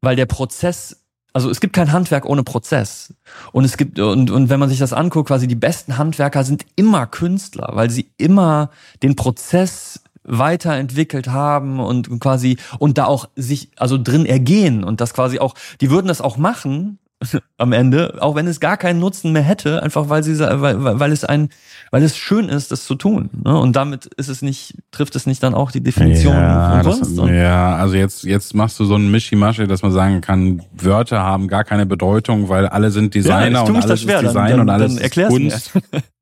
weil der Prozess also es gibt kein Handwerk ohne Prozess. Und es gibt, und, und wenn man sich das anguckt, quasi die besten Handwerker sind immer Künstler, weil sie immer den Prozess weiterentwickelt haben und quasi und da auch sich also drin ergehen und das quasi auch die würden das auch machen am Ende, auch wenn es gar keinen Nutzen mehr hätte, einfach weil sie weil, weil es ein weil es schön ist, das zu tun. Ne? Und damit ist es nicht, trifft es nicht dann auch die Definition ja, von Kunst. Das, ja, also jetzt, jetzt machst du so ein Mischimasche, dass man sagen kann, Wörter haben gar keine Bedeutung, weil alle sind Designer ja, und alles schwer. ist Design dann, und alles dann ist Kunst.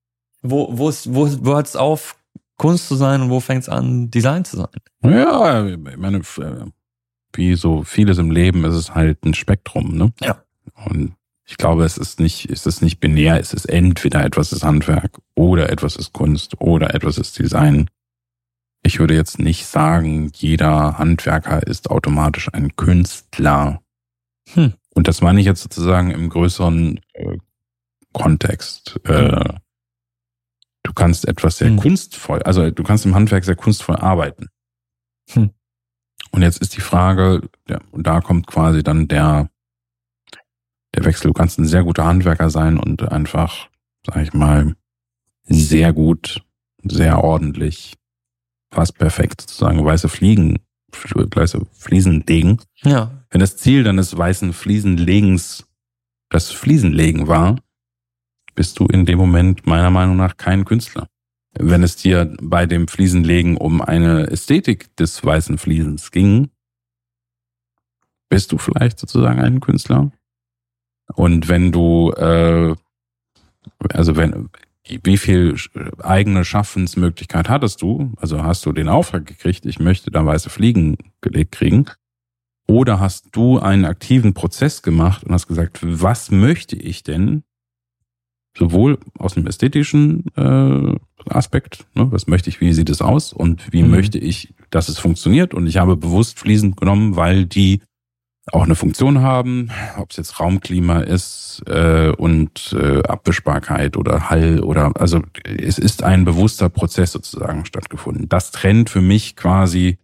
wo, wo, ist, wo, wo hört es auf, Kunst zu sein und wo fängt es an, Design zu sein? Ja, ich meine, wie so vieles im Leben ist es halt ein Spektrum, ne? Ja. Und ich glaube, es ist nicht, es ist nicht binär, es ist entweder etwas ist Handwerk oder etwas ist Kunst oder etwas ist Design. Ich würde jetzt nicht sagen, jeder Handwerker ist automatisch ein Künstler. Hm. Und das meine ich jetzt sozusagen im größeren äh, Kontext. Äh, du kannst etwas sehr hm. kunstvoll, also du kannst im Handwerk sehr kunstvoll arbeiten. Hm. Und jetzt ist die Frage, ja, und da kommt quasi dann der der Wechsel. Du kannst ein sehr guter Handwerker sein und einfach, sag ich mal, sehr gut, sehr ordentlich, fast perfekt sozusagen weiße Fliegen, weiße Fliesen legen. Ja. Wenn das Ziel deines weißen Fliesenlegens das Fliesenlegen war, bist du in dem Moment meiner Meinung nach kein Künstler. Wenn es dir bei dem Fliesenlegen um eine Ästhetik des weißen Fliesens ging, bist du vielleicht sozusagen ein Künstler. Und wenn du, äh, also wenn, wie viel eigene Schaffensmöglichkeit hattest du? Also hast du den Auftrag gekriegt, ich möchte da weiße Fliegen gelegt kriegen? Oder hast du einen aktiven Prozess gemacht und hast gesagt, was möchte ich denn? Sowohl aus dem ästhetischen äh, Aspekt, ne, was möchte ich, wie sieht es aus und wie mhm. möchte ich, dass es funktioniert? Und ich habe bewusst Fliesen genommen, weil die auch eine Funktion haben, ob es jetzt Raumklima ist äh, und äh, Abwischbarkeit oder Hall oder also es ist ein bewusster Prozess sozusagen stattgefunden. Das trennt für mich quasi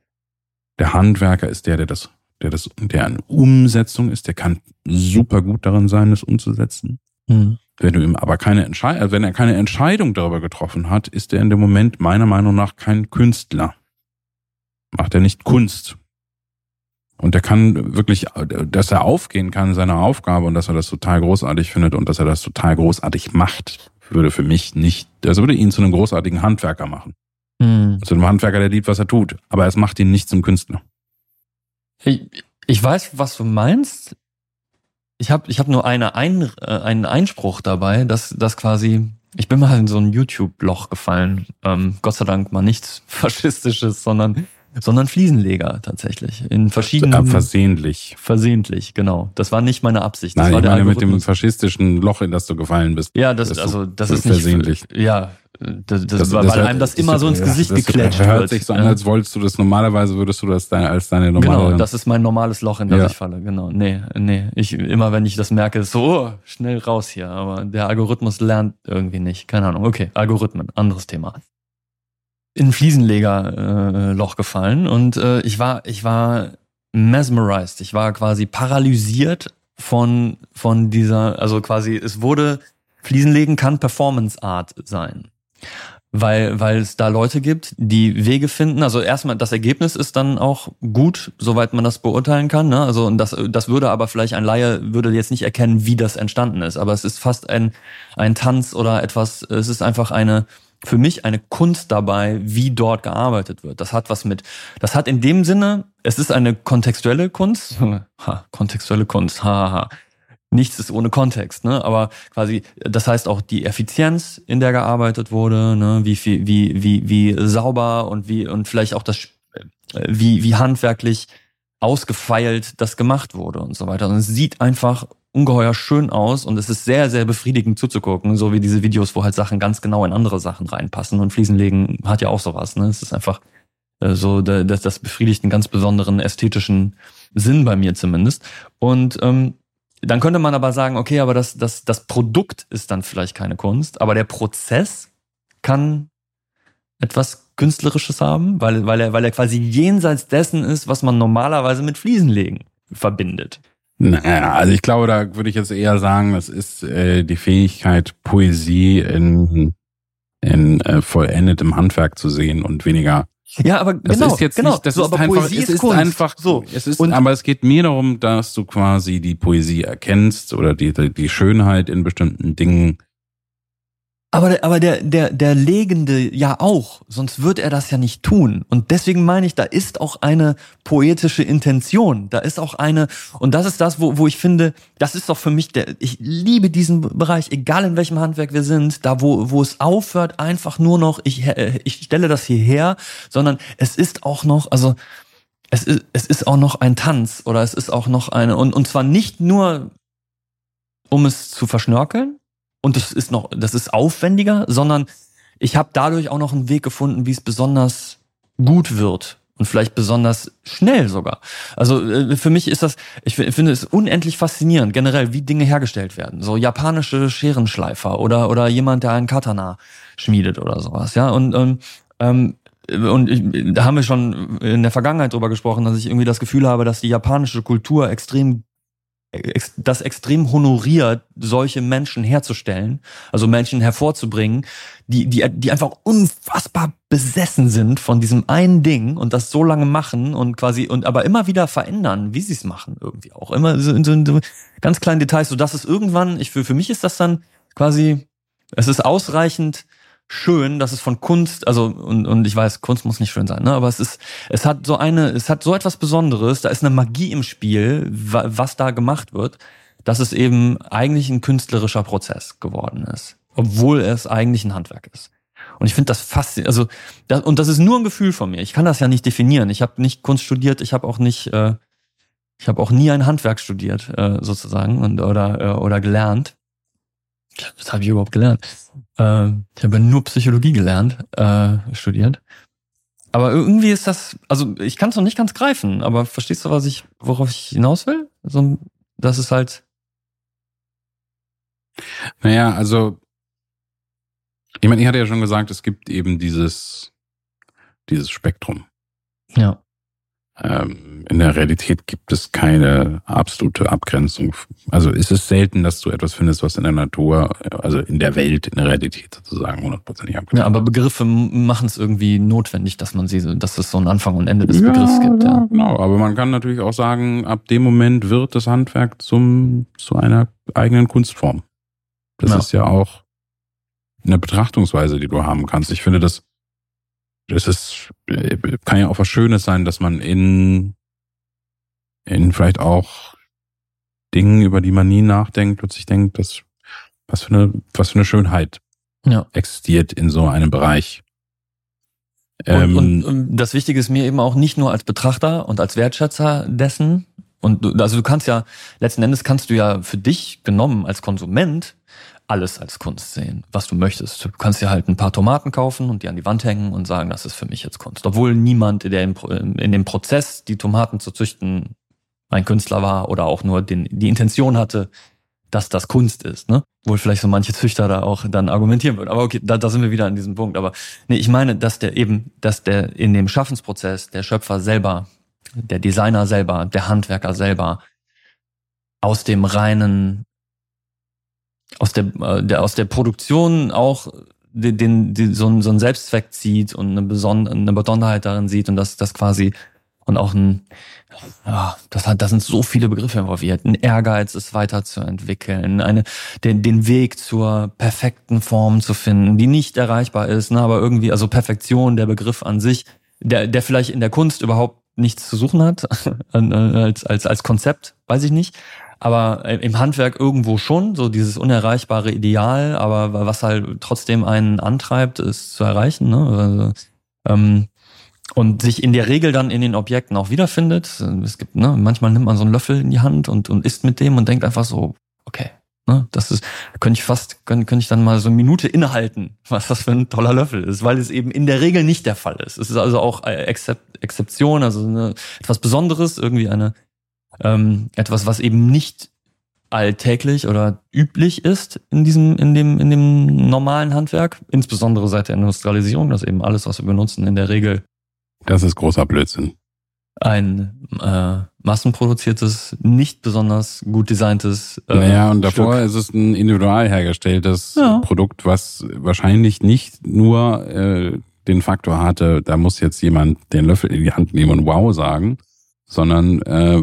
der Handwerker ist der, der das, der das, der eine Umsetzung ist, der kann super gut darin sein, das umzusetzen. Mhm. Wenn du ihm aber keine Entscheidung, also wenn er keine Entscheidung darüber getroffen hat, ist er in dem Moment meiner Meinung nach kein Künstler. Macht er nicht Kunst. Und er kann wirklich, dass er aufgehen kann in seiner Aufgabe und dass er das total großartig findet und dass er das total großartig macht, würde für mich nicht, das würde ihn zu einem großartigen Handwerker machen. Hm. Zu einem Handwerker, der liebt, was er tut. Aber es macht ihn nicht zum Künstler. Ich, ich weiß, was du meinst. Ich habe ich hab nur eine Ein, äh, einen Einspruch dabei, dass, dass quasi, ich bin mal in so ein YouTube-Loch gefallen. Ähm, Gott sei Dank mal nichts Faschistisches, sondern sondern Fliesenleger tatsächlich. In verschiedenen. Äh, versehentlich. Versehentlich, genau. Das war nicht meine Absicht. Das Nein, war ich meine mit dem faschistischen Loch, in das du gefallen bist. Ja, das, also, das ist nicht. Versehentlich. Ja, das, das, das, weil das, einem das immer so ins Gesicht ja, geklatscht wird. hört sich so an, als wolltest du das normalerweise, würdest du das deine, als deine normale... Genau, das ist mein normales Loch, in das ja. ich falle, genau. Nee, nee, ich, immer wenn ich das merke, ist so, oh, schnell raus hier, aber der Algorithmus lernt irgendwie nicht, keine Ahnung. Okay, Algorithmen, anderes Thema in ein Fliesenlegerloch äh, gefallen und äh, ich war ich war mesmerized, ich war quasi paralysiert von von dieser also quasi es wurde Fliesenlegen kann Performance Art sein. Weil, weil es da Leute gibt, die Wege finden. Also erstmal, das Ergebnis ist dann auch gut, soweit man das beurteilen kann. Ne? Also und das, das würde aber vielleicht ein Laie würde jetzt nicht erkennen, wie das entstanden ist. Aber es ist fast ein, ein Tanz oder etwas, es ist einfach eine, für mich eine Kunst dabei, wie dort gearbeitet wird. Das hat was mit, das hat in dem Sinne, es ist eine kontextuelle Kunst, ha, kontextuelle Kunst, haha. Ha. nichts ist ohne Kontext, ne? Aber quasi, das heißt auch die Effizienz, in der gearbeitet wurde, ne? Wie viel, wie, wie, wie sauber und wie, und vielleicht auch das, äh, wie, wie handwerklich ausgefeilt das gemacht wurde und so weiter. Und es sieht einfach ungeheuer schön aus und es ist sehr, sehr befriedigend zuzugucken, so wie diese Videos, wo halt Sachen ganz genau in andere Sachen reinpassen und Fliesenlegen hat ja auch sowas, ne? Es ist einfach äh, so, das, das befriedigt einen ganz besonderen ästhetischen Sinn bei mir zumindest. Und ähm, dann könnte man aber sagen, okay, aber das, das, das Produkt ist dann vielleicht keine Kunst, aber der Prozess kann etwas Künstlerisches haben, weil, weil, er, weil er quasi jenseits dessen ist, was man normalerweise mit Fliesenlegen verbindet. Naja, also ich glaube, da würde ich jetzt eher sagen, das ist äh, die Fähigkeit, Poesie in, in äh, vollendetem Handwerk zu sehen und weniger ja, aber das genau, ist jetzt genau. nicht, das so, ist einfach, Poesie es ist, Kunst. einfach so. Es ist, Und- aber es geht mir darum, dass du quasi die Poesie erkennst oder die, die Schönheit in bestimmten Dingen. Aber, der- aber der, der, der Legende ja auch, sonst wird er das ja nicht tun. Und deswegen meine ich, da ist auch eine poetische Intention. Da ist auch eine, und das ist das, wo, wo ich finde, das ist doch für mich der, ich liebe diesen Bereich, egal in welchem Handwerk wir sind, da wo, wo es aufhört, einfach nur noch, ich, äh, ich stelle das hierher, sondern es ist auch noch, also, es ist, es ist auch noch ein Tanz oder es ist auch noch eine, und, und zwar nicht nur, um es zu verschnörkeln, und das ist noch, das ist aufwendiger, sondern ich habe dadurch auch noch einen Weg gefunden, wie es besonders gut wird und vielleicht besonders schnell sogar. Also äh, für mich ist das, ich fi- finde es unendlich faszinierend generell, wie Dinge hergestellt werden. So japanische Scherenschleifer oder oder jemand, der einen Katana schmiedet oder sowas. Ja und ähm, ähm, und ich, da haben wir schon in der Vergangenheit drüber gesprochen, dass ich irgendwie das Gefühl habe, dass die japanische Kultur extrem ex- das extrem honoriert, solche Menschen herzustellen, also Menschen hervorzubringen, die, die, die einfach unfassbar besessen sind von diesem einen Ding und das so lange machen und quasi, und aber immer wieder verändern, wie sie es machen, irgendwie auch. Immer so in so, so ganz kleinen Details, so dass es irgendwann, ich für, für mich ist das dann quasi, es ist ausreichend schön, dass es von Kunst, also und, und ich weiß, Kunst muss nicht schön sein, ne? Aber es ist, es hat so eine, es hat so etwas Besonderes, da ist eine Magie im Spiel, wa- was da gemacht wird, dass es eben eigentlich ein künstlerischer Prozess geworden ist, obwohl es eigentlich ein Handwerk ist. Und ich finde das faszinierend, also das, und das ist nur ein Gefühl von mir. Ich kann das ja nicht definieren. Ich habe nicht Kunst studiert, ich habe auch nicht, äh, ich habe auch nie ein Handwerk studiert äh, sozusagen und oder äh, oder gelernt. Was habe ich überhaupt gelernt? Äh, ich habe nur Psychologie gelernt, äh, studiert. Aber irgendwie ist das, also ich kann es noch nicht ganz greifen, aber verstehst du, was ich, worauf ich hinaus will? So, das ist halt, Naja, also ich meine, ich hatte ja schon gesagt, es gibt eben dieses, dieses Spektrum. ja. Ähm, in der Realität gibt es keine absolute Abgrenzung. Also ist es selten, dass du etwas findest, was in der Natur, also in der Welt, in der Realität sozusagen hundertprozentig abgrenzt. Ja, aber Begriffe machen es irgendwie notwendig, dass man sie, dass es so einen Anfang und Ende des Begriffs gibt. Ja, Ja. genau. Aber man kann natürlich auch sagen, ab dem Moment wird das Handwerk zum, zu einer eigenen Kunstform. Das Ja. ist ja auch eine Betrachtungsweise, die du haben kannst. Ich finde, das, das ist, äh, kann ja auch was Schönes sein, dass man in, in vielleicht auch Dingen, über die man nie nachdenkt, plötzlich denkt, dass, was für eine, was für eine Schönheit ja. existiert in so einem Bereich. Und, Ähm, und, und das Wichtige ist mir eben auch nicht nur als Betrachter und als Wertschätzer dessen. Und du, also du kannst ja, letzten Endes kannst du ja für dich genommen als Konsument alles als Kunst sehen, was du möchtest. Du kannst dir halt ein paar Tomaten kaufen und die an die Wand hängen und sagen, das ist für mich jetzt Kunst. Obwohl niemand, der Pro- in dem Prozess, die Tomaten zu züchten, ein Künstler war oder auch nur den, die Intention hatte, dass das Kunst ist, ne? Wohl vielleicht so manche Züchter da auch dann argumentieren würden. Aber okay, da, da sind wir wieder an diesem Punkt. Aber nee, ich meine, dass der eben, dass der in dem Schaffensprozess der Schöpfer selber, der Designer selber, der Handwerker selber aus dem reinen, aus der, äh, der aus der Produktion auch den, den, den so, einen, so einen Selbstzweck zieht und eine, Beson eine Besonderheit darin sieht und dass das quasi und auch ein, ja, das hat, da sind so viele Begriffe involviert. Ein Ehrgeiz, es weiterzuentwickeln, eine, den, den Weg zur perfekten Form zu finden, die nicht erreichbar ist, ne, aber irgendwie, also Perfektion, der Begriff an sich, der, der vielleicht in der Kunst überhaupt nichts zu suchen hat, als, als, als Konzept, weiß ich nicht. Aber im Handwerk irgendwo schon, so dieses unerreichbare Ideal, aber was halt trotzdem einen antreibt, ist zu erreichen. Ne? Also, ähm, und sich in der Regel dann in den Objekten auch wiederfindet. Es gibt, ne, manchmal nimmt man so einen Löffel in die Hand und, und isst mit dem und denkt einfach so, okay, ne, das ist, könnte ich fast, könnte, könnte ich dann mal so eine Minute innehalten, was das für ein toller Löffel ist, weil es eben in der Regel nicht der Fall ist. Es ist also auch Exzept, Exzeption, also eine, etwas Besonderes, irgendwie eine, ähm, etwas, was eben nicht alltäglich oder üblich ist in diesem, in dem, in dem normalen Handwerk, insbesondere seit der Industrialisierung, dass eben alles, was wir benutzen, in der Regel das ist großer Blödsinn. Ein äh, massenproduziertes, nicht besonders gut designtes. Äh, naja, und davor Stück. ist es ein individual hergestelltes ja. Produkt, was wahrscheinlich nicht nur äh, den Faktor hatte, da muss jetzt jemand den Löffel in die Hand nehmen und wow sagen, sondern äh,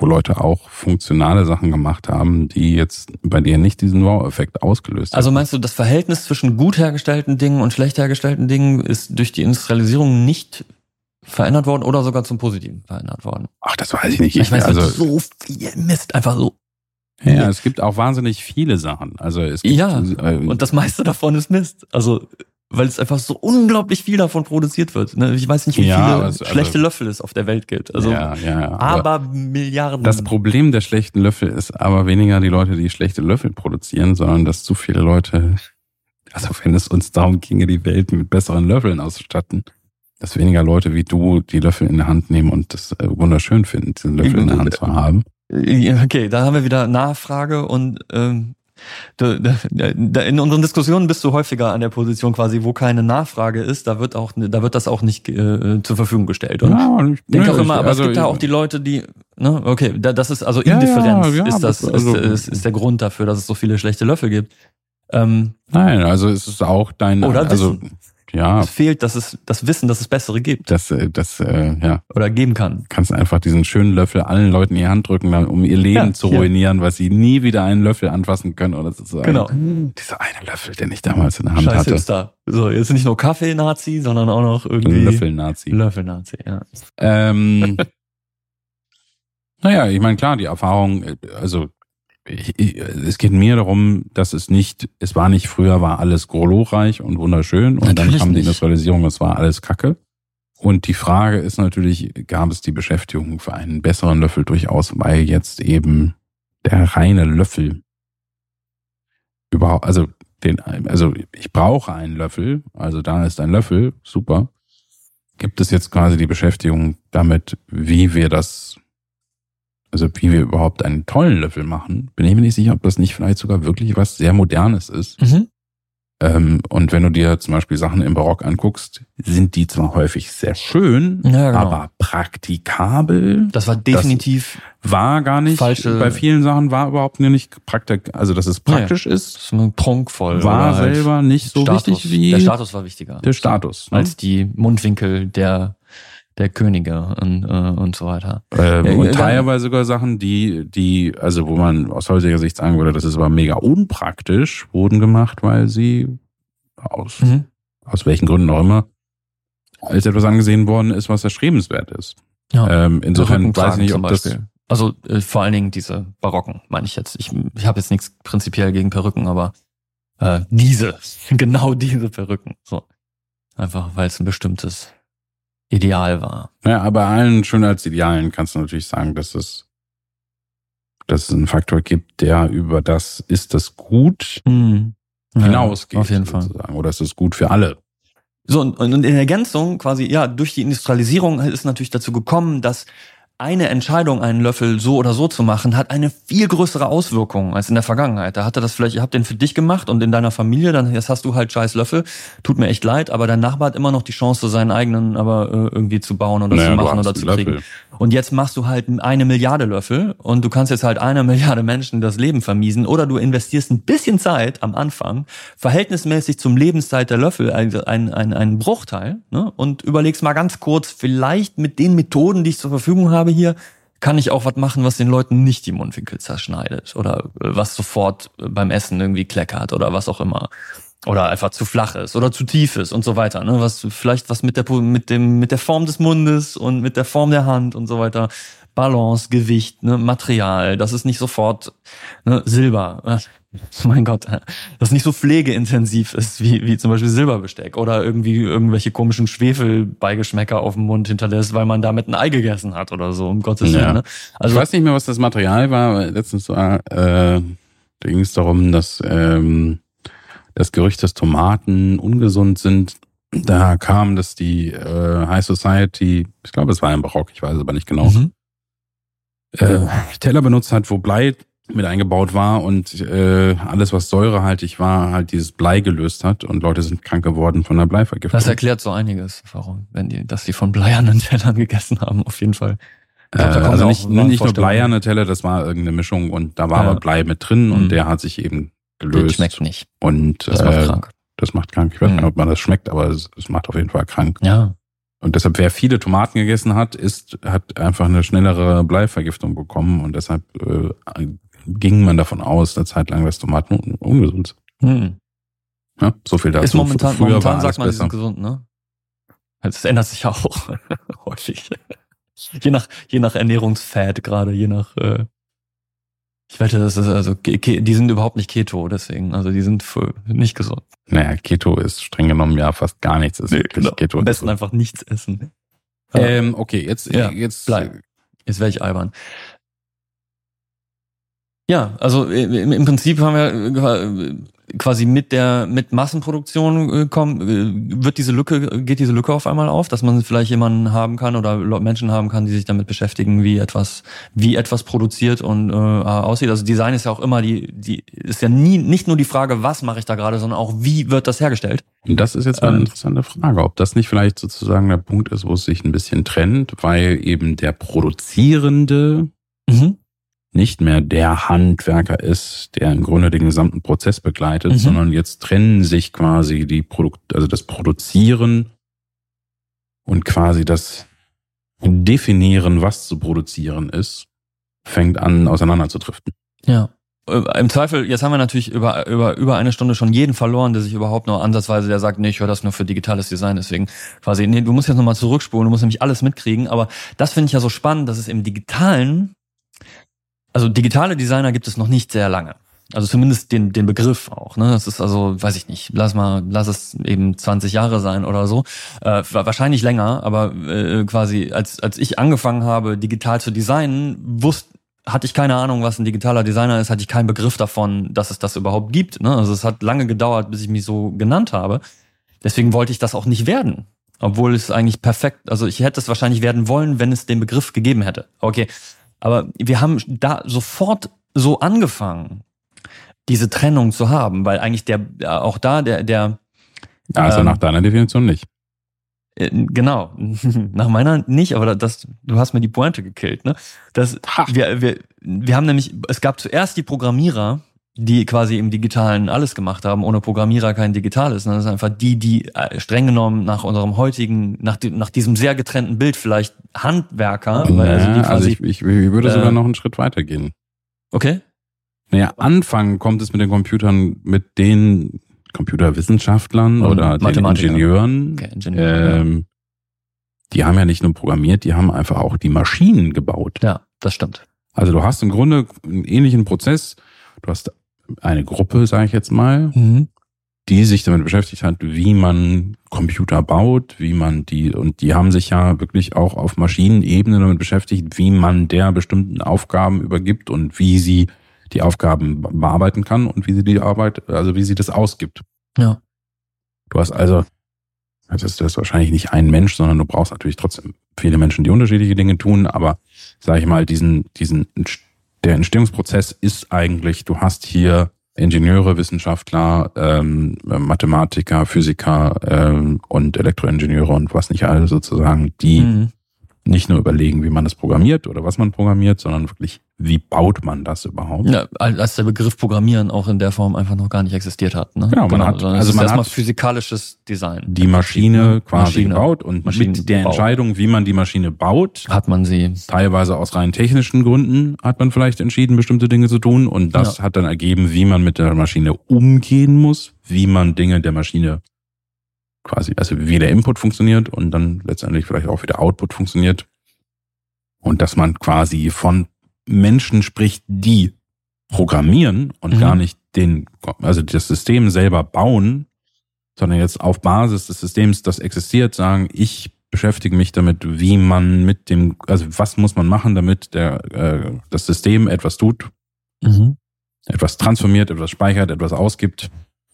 wo Leute auch funktionale Sachen gemacht haben, die jetzt bei dir nicht diesen Wow-Effekt ausgelöst haben. Also meinst du, das Verhältnis zwischen gut hergestellten Dingen und schlecht hergestellten Dingen ist durch die Industrialisierung nicht verändert worden oder sogar zum Positiven verändert worden? Ach, das weiß ich nicht. Ich, ich weiß, also so viel Mist, einfach so. Ja, es gibt auch wahnsinnig viele Sachen. Also es gibt, ja, äh, und das meiste davon ist Mist. Also weil es einfach so unglaublich viel davon produziert wird. Ne? Ich weiß nicht, wie ja, viele also, schlechte Löffel es auf der Welt gibt. Also, ja, ja. Aber, aber Milliarden. Das Problem der schlechten Löffel ist aber weniger die Leute, die schlechte Löffel produzieren, sondern dass zu viele Leute, also wenn es uns darum ginge, die Welt mit besseren Löffeln auszustatten, dass weniger Leute wie du die Löffel in der Hand nehmen und das äh, wunderschön finden, diesen Löffel in der Hand zu haben. Okay, da haben wir wieder Nachfrage und ähm, in unseren Diskussionen bist du häufiger an der Position quasi, wo keine Nachfrage ist, da wird auch, da wird das auch nicht äh, zur Verfügung gestellt. Und ja, ich denke auch immer, aber also, es gibt da auch die Leute, die, ne, okay, das ist also Indifferenz ja, ja, ist das, also, ist, ist, der Grund dafür, dass es so viele schlechte Löffel gibt. Ähm, Nein, also es ist auch dein, oder also Wissen ja. Es fehlt dass es, das Wissen, dass es bessere gibt. Das, äh, das, äh, ja. Oder geben kann. Kannst einfach diesen schönen Löffel allen Leuten in die Hand drücken, um ihr Leben ja, zu ruinieren, ja. weil sie nie wieder einen Löffel anfassen können oder sozusagen. Genau. Dieser eine Löffel, den ich damals in der Hand Scheiß hatte. Hipster. So, jetzt nicht nur Kaffee-Nazi, sondern auch noch irgendwie. Löffel-Nazi. Löffel-Nazi, ja. Ähm, naja, ich meine, klar, die Erfahrung, äh, also es geht mir darum, dass es nicht, es war nicht früher, war alles glorreich und wunderschön und natürlich dann kam die Industrialisierung, es war alles Kacke. Und die Frage ist natürlich, gab es die Beschäftigung für einen besseren Löffel durchaus, weil jetzt eben der reine Löffel überhaupt, also den, also ich brauche einen Löffel, also da ist ein Löffel, super. Gibt es jetzt quasi die Beschäftigung damit, wie wir das also wie wir überhaupt einen tollen Löffel machen, bin ich mir nicht sicher, ob das nicht vielleicht sogar wirklich was sehr Modernes ist. Mhm. Ähm, und wenn du dir zum Beispiel Sachen im Barock anguckst, sind die zwar häufig sehr schön, ja, genau. aber praktikabel. Das war definitiv das war gar nicht. Falsche bei vielen Sachen war überhaupt nicht praktik, also dass es praktisch ja, ist. Ist prunkvoll. War halt selber nicht so Status. wichtig wie. Der Status war wichtiger. Der Status. Ne? Als die Mundwinkel der der Könige und, äh, und so weiter. Ähm, ja, und teilweise sogar Sachen, die, die, also wo man aus heutiger Sicht sagen würde, das ist aber mega unpraktisch, wurden gemacht, weil sie aus, mhm. aus welchen Gründen auch immer, als etwas angesehen worden ist, was erstrebenswert ist. Ja, ähm, insofern weiß ich nicht, ob das. Also äh, vor allen Dingen diese Barocken, meine ich jetzt. Ich, ich habe jetzt nichts prinzipiell gegen Perücken, aber äh, diese, genau diese Perücken. So. Einfach weil es ein bestimmtes Ideal war. Ja, aber allen Schönheitsidealen kannst du natürlich sagen, dass es, dass es einen Faktor gibt, der über das ist das gut mhm. hinausgeht. Ja, auf jeden Fall. Oder ist es gut für alle. So, und, und in Ergänzung quasi, ja, durch die Industrialisierung ist natürlich dazu gekommen, dass eine Entscheidung, einen Löffel so oder so zu machen, hat eine viel größere Auswirkung als in der Vergangenheit. Da hatte das vielleicht, ihr habt den für dich gemacht und in deiner Familie, dann jetzt hast du halt scheiß Löffel. Tut mir echt leid, aber dein Nachbar hat immer noch die Chance, seinen eigenen aber äh, irgendwie zu bauen oder naja, zu machen oder zu kriegen. Löffel. Und jetzt machst du halt eine Milliarde Löffel und du kannst jetzt halt einer Milliarde Menschen das Leben vermiesen oder du investierst ein bisschen Zeit am Anfang, verhältnismäßig zum Lebenszeit der Löffel, also ein, ein, ein Bruchteil, ne? und überlegst mal ganz kurz, vielleicht mit den Methoden, die ich zur Verfügung habe hier, kann ich auch was machen, was den Leuten nicht die Mundwinkel zerschneidet oder äh, was sofort beim Essen irgendwie kleckert oder was auch immer oder einfach zu flach ist oder zu tief ist und so weiter. Ne? Was vielleicht was mit der mit dem mit der Form des Mundes und mit der Form der Hand und so weiter Balance, Gewicht, ne, Material, das ist nicht sofort ne, Silber. Mein Gott, äh, das nicht so pflegeintensiv ist wie, wie zum Beispiel Silberbesteck oder irgendwie irgendwelche komischen Schwefelbeigeschmäcker auf dem Mund hinterlässt, weil man damit ein Ei gegessen hat oder so, um Gottes Willen. Ja. Ne? Also, ich weiß nicht mehr, was das Material war. Letztens war, äh, da ging es darum, dass ähm, das Gerücht, dass Tomaten ungesund sind, da kam, dass die äh, High Society, ich glaube, es war ein Barock, ich weiß es aber nicht genau, mhm. äh, Teller benutzt hat, wo Blei mit eingebaut war und äh, alles, was säurehaltig war, halt dieses Blei gelöst hat und Leute sind krank geworden von der Bleivergiftung. Das erklärt so einiges, warum, wenn die, dass die von bleiernen Tellern gegessen haben, auf jeden Fall. Äh, also nicht, nicht nur bleierne Teller, das war irgendeine Mischung und da war ja. aber Blei mit drin mhm. und der hat sich eben gelöst. Das schmeckt nicht. Und das macht äh, krank. Das macht krank. Ich weiß nicht, mhm. ob man das schmeckt, aber es, es macht auf jeden Fall krank. Ja. Und deshalb, wer viele Tomaten gegessen hat, ist, hat einfach eine schnellere Bleivergiftung bekommen und deshalb äh, ging man davon aus, eine Zeit lang, dass Tomaten un ungesund sind. Hm. Ja, so viel dazu. Ist momentan, Früher momentan sagt man, sie sind gesund, ne? Das ändert sich auch häufig. je nach, je nach Ernährungsfad gerade, je nach, äh, ich wette, das ist also, die sind überhaupt nicht Keto, deswegen, also die sind nicht gesund. Naja, Keto ist streng genommen ja fast gar nichts. Ist nee, genau. Keto Am besten einfach nichts essen. Ähm, okay, jetzt, ja, jetzt, bleib. Jetzt wäre ich albern. Ja, also äh, im Prinzip haben wir äh, quasi mit der mit Massenproduktion äh, kommen, wird diese Lücke geht diese Lücke auf einmal auf, dass man vielleicht jemanden haben kann oder Menschen haben kann, die sich damit beschäftigen, wie etwas wie etwas produziert und äh, aussieht. Also Design ist ja auch immer die die ist ja nie nicht nur die Frage, was mache ich da gerade, sondern auch wie wird das hergestellt. Und das ist jetzt eine ähm, interessante Frage, ob das nicht vielleicht sozusagen der Punkt ist, wo es sich ein bisschen trennt, weil eben der Produzierende mhm nicht mehr der Handwerker ist, der im Grunde den gesamten Prozess begleitet, mhm. sondern jetzt trennen sich quasi die Produkt, also das Produzieren und quasi das Definieren, was zu produzieren ist, fängt an auseinanderzudriften. Ja. Äh, Im Zweifel, jetzt haben wir natürlich über, über, über eine Stunde schon jeden verloren, der sich überhaupt nur ansatzweise, der sagt, nee, ich höre das nur für digitales Design, deswegen quasi, nee, du musst jetzt nochmal zurückspulen, du musst nämlich alles mitkriegen, aber das finde ich ja so spannend, dass es im Digitalen also digitale Designer gibt es noch nicht sehr lange. Also zumindest den, den Begriff auch. Ne? Das ist also, weiß ich nicht, lass mal, lass es eben 20 Jahre sein oder so. Äh, wahrscheinlich länger, aber äh, quasi als, als ich angefangen habe, digital zu designen, wusste, hatte ich keine Ahnung, was ein digitaler Designer ist, hatte ich keinen Begriff davon, dass es das überhaupt gibt. Ne? Also es hat lange gedauert, bis ich mich so genannt habe. Deswegen wollte ich das auch nicht werden. Obwohl es eigentlich perfekt, also ich hätte es wahrscheinlich werden wollen, wenn es den Begriff gegeben hätte. Okay, aber wir haben da sofort so angefangen, diese Trennung zu haben, weil eigentlich der auch da der der also ähm, nach deiner Definition nicht. Äh, genau, nach meiner nicht, aber das du hast mir die Pointe gekillt, ne? Das wir wir wir haben nämlich es gab zuerst die Programmierer, die quasi im Digitalen alles gemacht haben, ohne Programmierer kein Digitales. Das sind einfach die, die äh, streng genommen nach unserem heutigen, nach, nach diesem sehr getrennten Bild vielleicht Handwerker. Ja, also, die quasi, also ich, ich, ich würde äh, sogar noch einen Schritt weiter gehen. Okay. Naja, anfangen kommt es mit den Computern, mit den Computerwissenschaftlern Und oder den Ingenieuren. Okay, Ingenieur, ähm, ja. Die haben ja nicht nur programmiert, die haben einfach auch die Maschinen gebaut. Ja, das stimmt. Also du hast im Grunde einen ähnlichen Prozess. Du hast eine Gruppe, sage ich jetzt mal, mhm. die sich damit beschäftigt hat, wie man Computer baut, wie man die, und die haben sich ja wirklich auch auf Maschinenebene damit beschäftigt, wie man der bestimmten Aufgaben übergibt und wie sie die Aufgaben bearbeiten kann und wie sie die Arbeit, also wie sie das ausgibt. Ja. Du hast also, das ist wahrscheinlich nicht ein Mensch, sondern du brauchst natürlich trotzdem viele Menschen, die unterschiedliche Dinge tun, aber sag ich mal, diesen, diesen der Entstehungsprozess ist eigentlich, du hast hier Ingenieure, Wissenschaftler, ähm, Mathematiker, Physiker ähm, und Elektroingenieure und was nicht alle sozusagen, die mhm. nicht nur überlegen, wie man das programmiert oder was man programmiert, sondern wirklich, wie baut man das überhaupt? Ja, als der Begriff Programmieren auch in der Form einfach noch gar nicht existiert hat. Ne? Genau, man genau, hat also man erstmal physikalisches Design. Die Maschine quasi Maschine, gebaut und mit der Entscheidung, wie man die Maschine baut, hat man sie teilweise aus rein technischen Gründen hat man vielleicht entschieden, bestimmte Dinge zu tun und das ja. hat dann ergeben, wie man mit der Maschine umgehen muss, wie man Dinge der Maschine quasi, also wie der Input funktioniert und dann letztendlich vielleicht auch wie der Output funktioniert. Und dass man quasi von Menschen spricht, die programmieren und mhm. gar nicht den, also das System selber bauen, sondern jetzt auf Basis des Systems, das existiert, sagen, ich beschäftige mich damit, wie man mit dem, also was muss man machen, damit der, äh, das System etwas tut, mhm. etwas transformiert, etwas speichert, etwas ausgibt.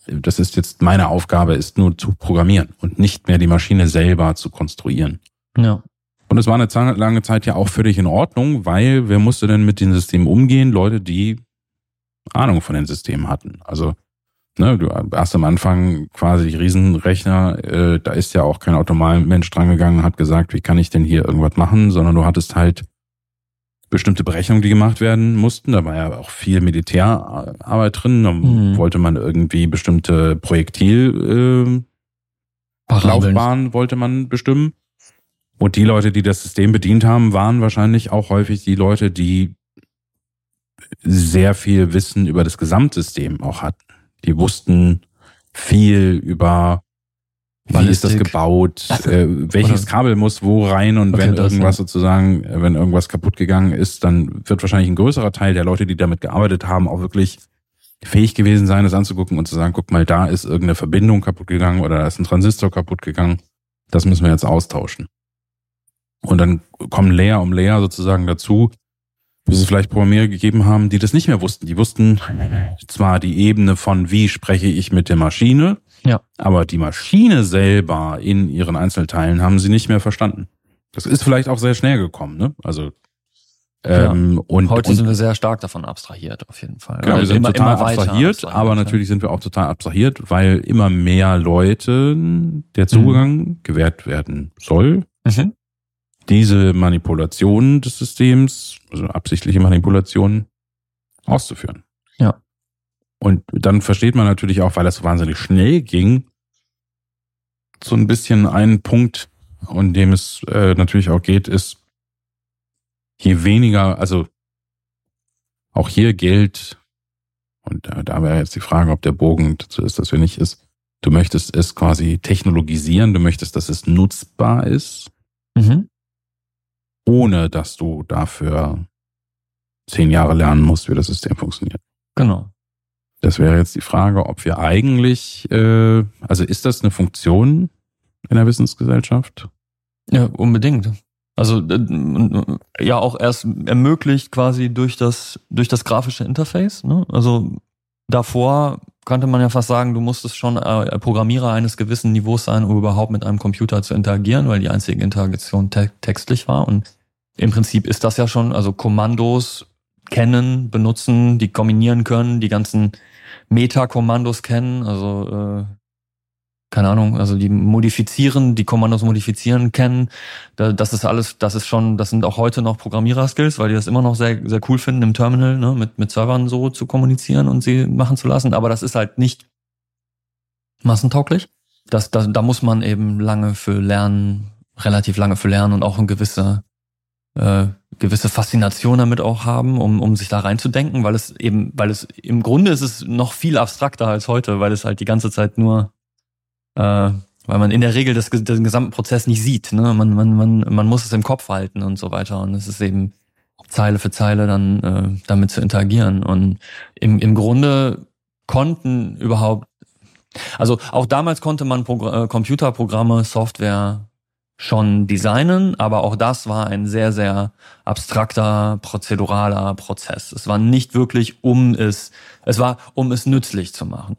Das ist jetzt meine Aufgabe, ist nur zu programmieren und nicht mehr die Maschine selber zu konstruieren. Ja. Und es war eine lange Zeit ja auch völlig in Ordnung, weil wer musste denn mit den Systemen umgehen? Leute, die Ahnung von den Systemen hatten. Also ne, du hast am Anfang quasi die Riesenrechner, äh, da ist ja auch kein Mensch drangegangen und hat gesagt, wie kann ich denn hier irgendwas machen, sondern du hattest halt bestimmte Berechnungen, die gemacht werden mussten. Da war ja auch viel Militärarbeit drin. Da mhm. wollte man irgendwie bestimmte Projektil äh, Laufbahnen wollte man bestimmen. Und die Leute, die das System bedient haben, waren wahrscheinlich auch häufig die Leute, die sehr viel Wissen über das Gesamtsystem auch hatten. Die wussten viel über wie Ballistik. ist das gebaut, äh, welches Kabel muss wo rein und okay, wenn irgendwas sozusagen, wenn irgendwas kaputt gegangen ist, dann wird wahrscheinlich ein größerer Teil der Leute, die damit gearbeitet haben, auch wirklich fähig gewesen sein, das anzugucken und zu sagen, guck mal, da ist irgendeine Verbindung kaputt gegangen oder da ist ein Transistor kaputt gegangen. Das müssen wir jetzt austauschen. Und dann kommen Layer um Layer sozusagen dazu, bis es vielleicht Programmierer gegeben haben, die das nicht mehr wussten. Die wussten zwar die Ebene von, wie spreche ich mit der Maschine, ja. aber die Maschine selber in ihren Einzelteilen haben sie nicht mehr verstanden. Das ist vielleicht auch sehr schnell gekommen, ne? Also ähm, ja. und, Heute und, sind wir sehr stark davon abstrahiert, auf jeden Fall. Genau, wir sind immer, total immer abstrahiert, abstrahiert, aber natürlich sind wir auch total abstrahiert, weil immer mehr Leute der Zugang mhm. gewährt werden soll. Mhm diese Manipulation des Systems, also absichtliche Manipulation, auszuführen. Ja. Und dann versteht man natürlich auch, weil das so wahnsinnig schnell ging, so ein bisschen einen Punkt, um dem es äh, natürlich auch geht, ist, je weniger, also auch hier gilt, und da, da wäre jetzt die Frage, ob der Bogen dazu ist, dass wir nicht ist, du möchtest es quasi technologisieren, du möchtest, dass es nutzbar ist. Mhm ohne dass du dafür zehn Jahre lernen musst, wie das System funktioniert. Genau. Das wäre jetzt die Frage, ob wir eigentlich, äh, also ist das eine Funktion in der Wissensgesellschaft? Ja, unbedingt. Also äh, ja auch erst ermöglicht quasi durch das durch das grafische Interface. Ne? Also davor könnte man ja fast sagen, du musstest schon äh, Programmierer eines gewissen Niveaus sein, um überhaupt mit einem Computer zu interagieren, weil die einzige Interaktion te textlich war. Und im Prinzip ist das ja schon, also Kommandos kennen, benutzen, die kombinieren können, die ganzen Meta-Kommandos kennen, also äh, keine Ahnung, also die modifizieren, die Kommandos modifizieren kennen. Das ist alles, das ist schon, das sind auch heute noch Programmierer-Skills, weil die das immer noch sehr, sehr cool finden, im Terminal ne, mit, mit Servern so zu kommunizieren und sie machen zu lassen. Aber das ist halt nicht massentauglich. Das, das, da muss man eben lange für lernen, relativ lange für lernen und auch ein gewisse, äh, gewisse Faszination damit auch haben, um, um sich da reinzudenken, weil es eben, weil es im Grunde ist es noch viel abstrakter als heute, weil es halt die ganze Zeit nur äh, weil man in der Regel das, den gesamten Prozess nicht sieht. Ne? Man, man, man, man muss es im Kopf halten und so weiter. Und es ist eben Zeile für Zeile dann äh, damit zu interagieren. Und im, im Grunde konnten überhaupt, also auch damals konnte man Pro äh, Computerprogramme, Software schon designen, aber auch das war ein sehr, sehr abstrakter, prozeduraler Prozess. Es war nicht wirklich um es, es war um es nützlich zu machen.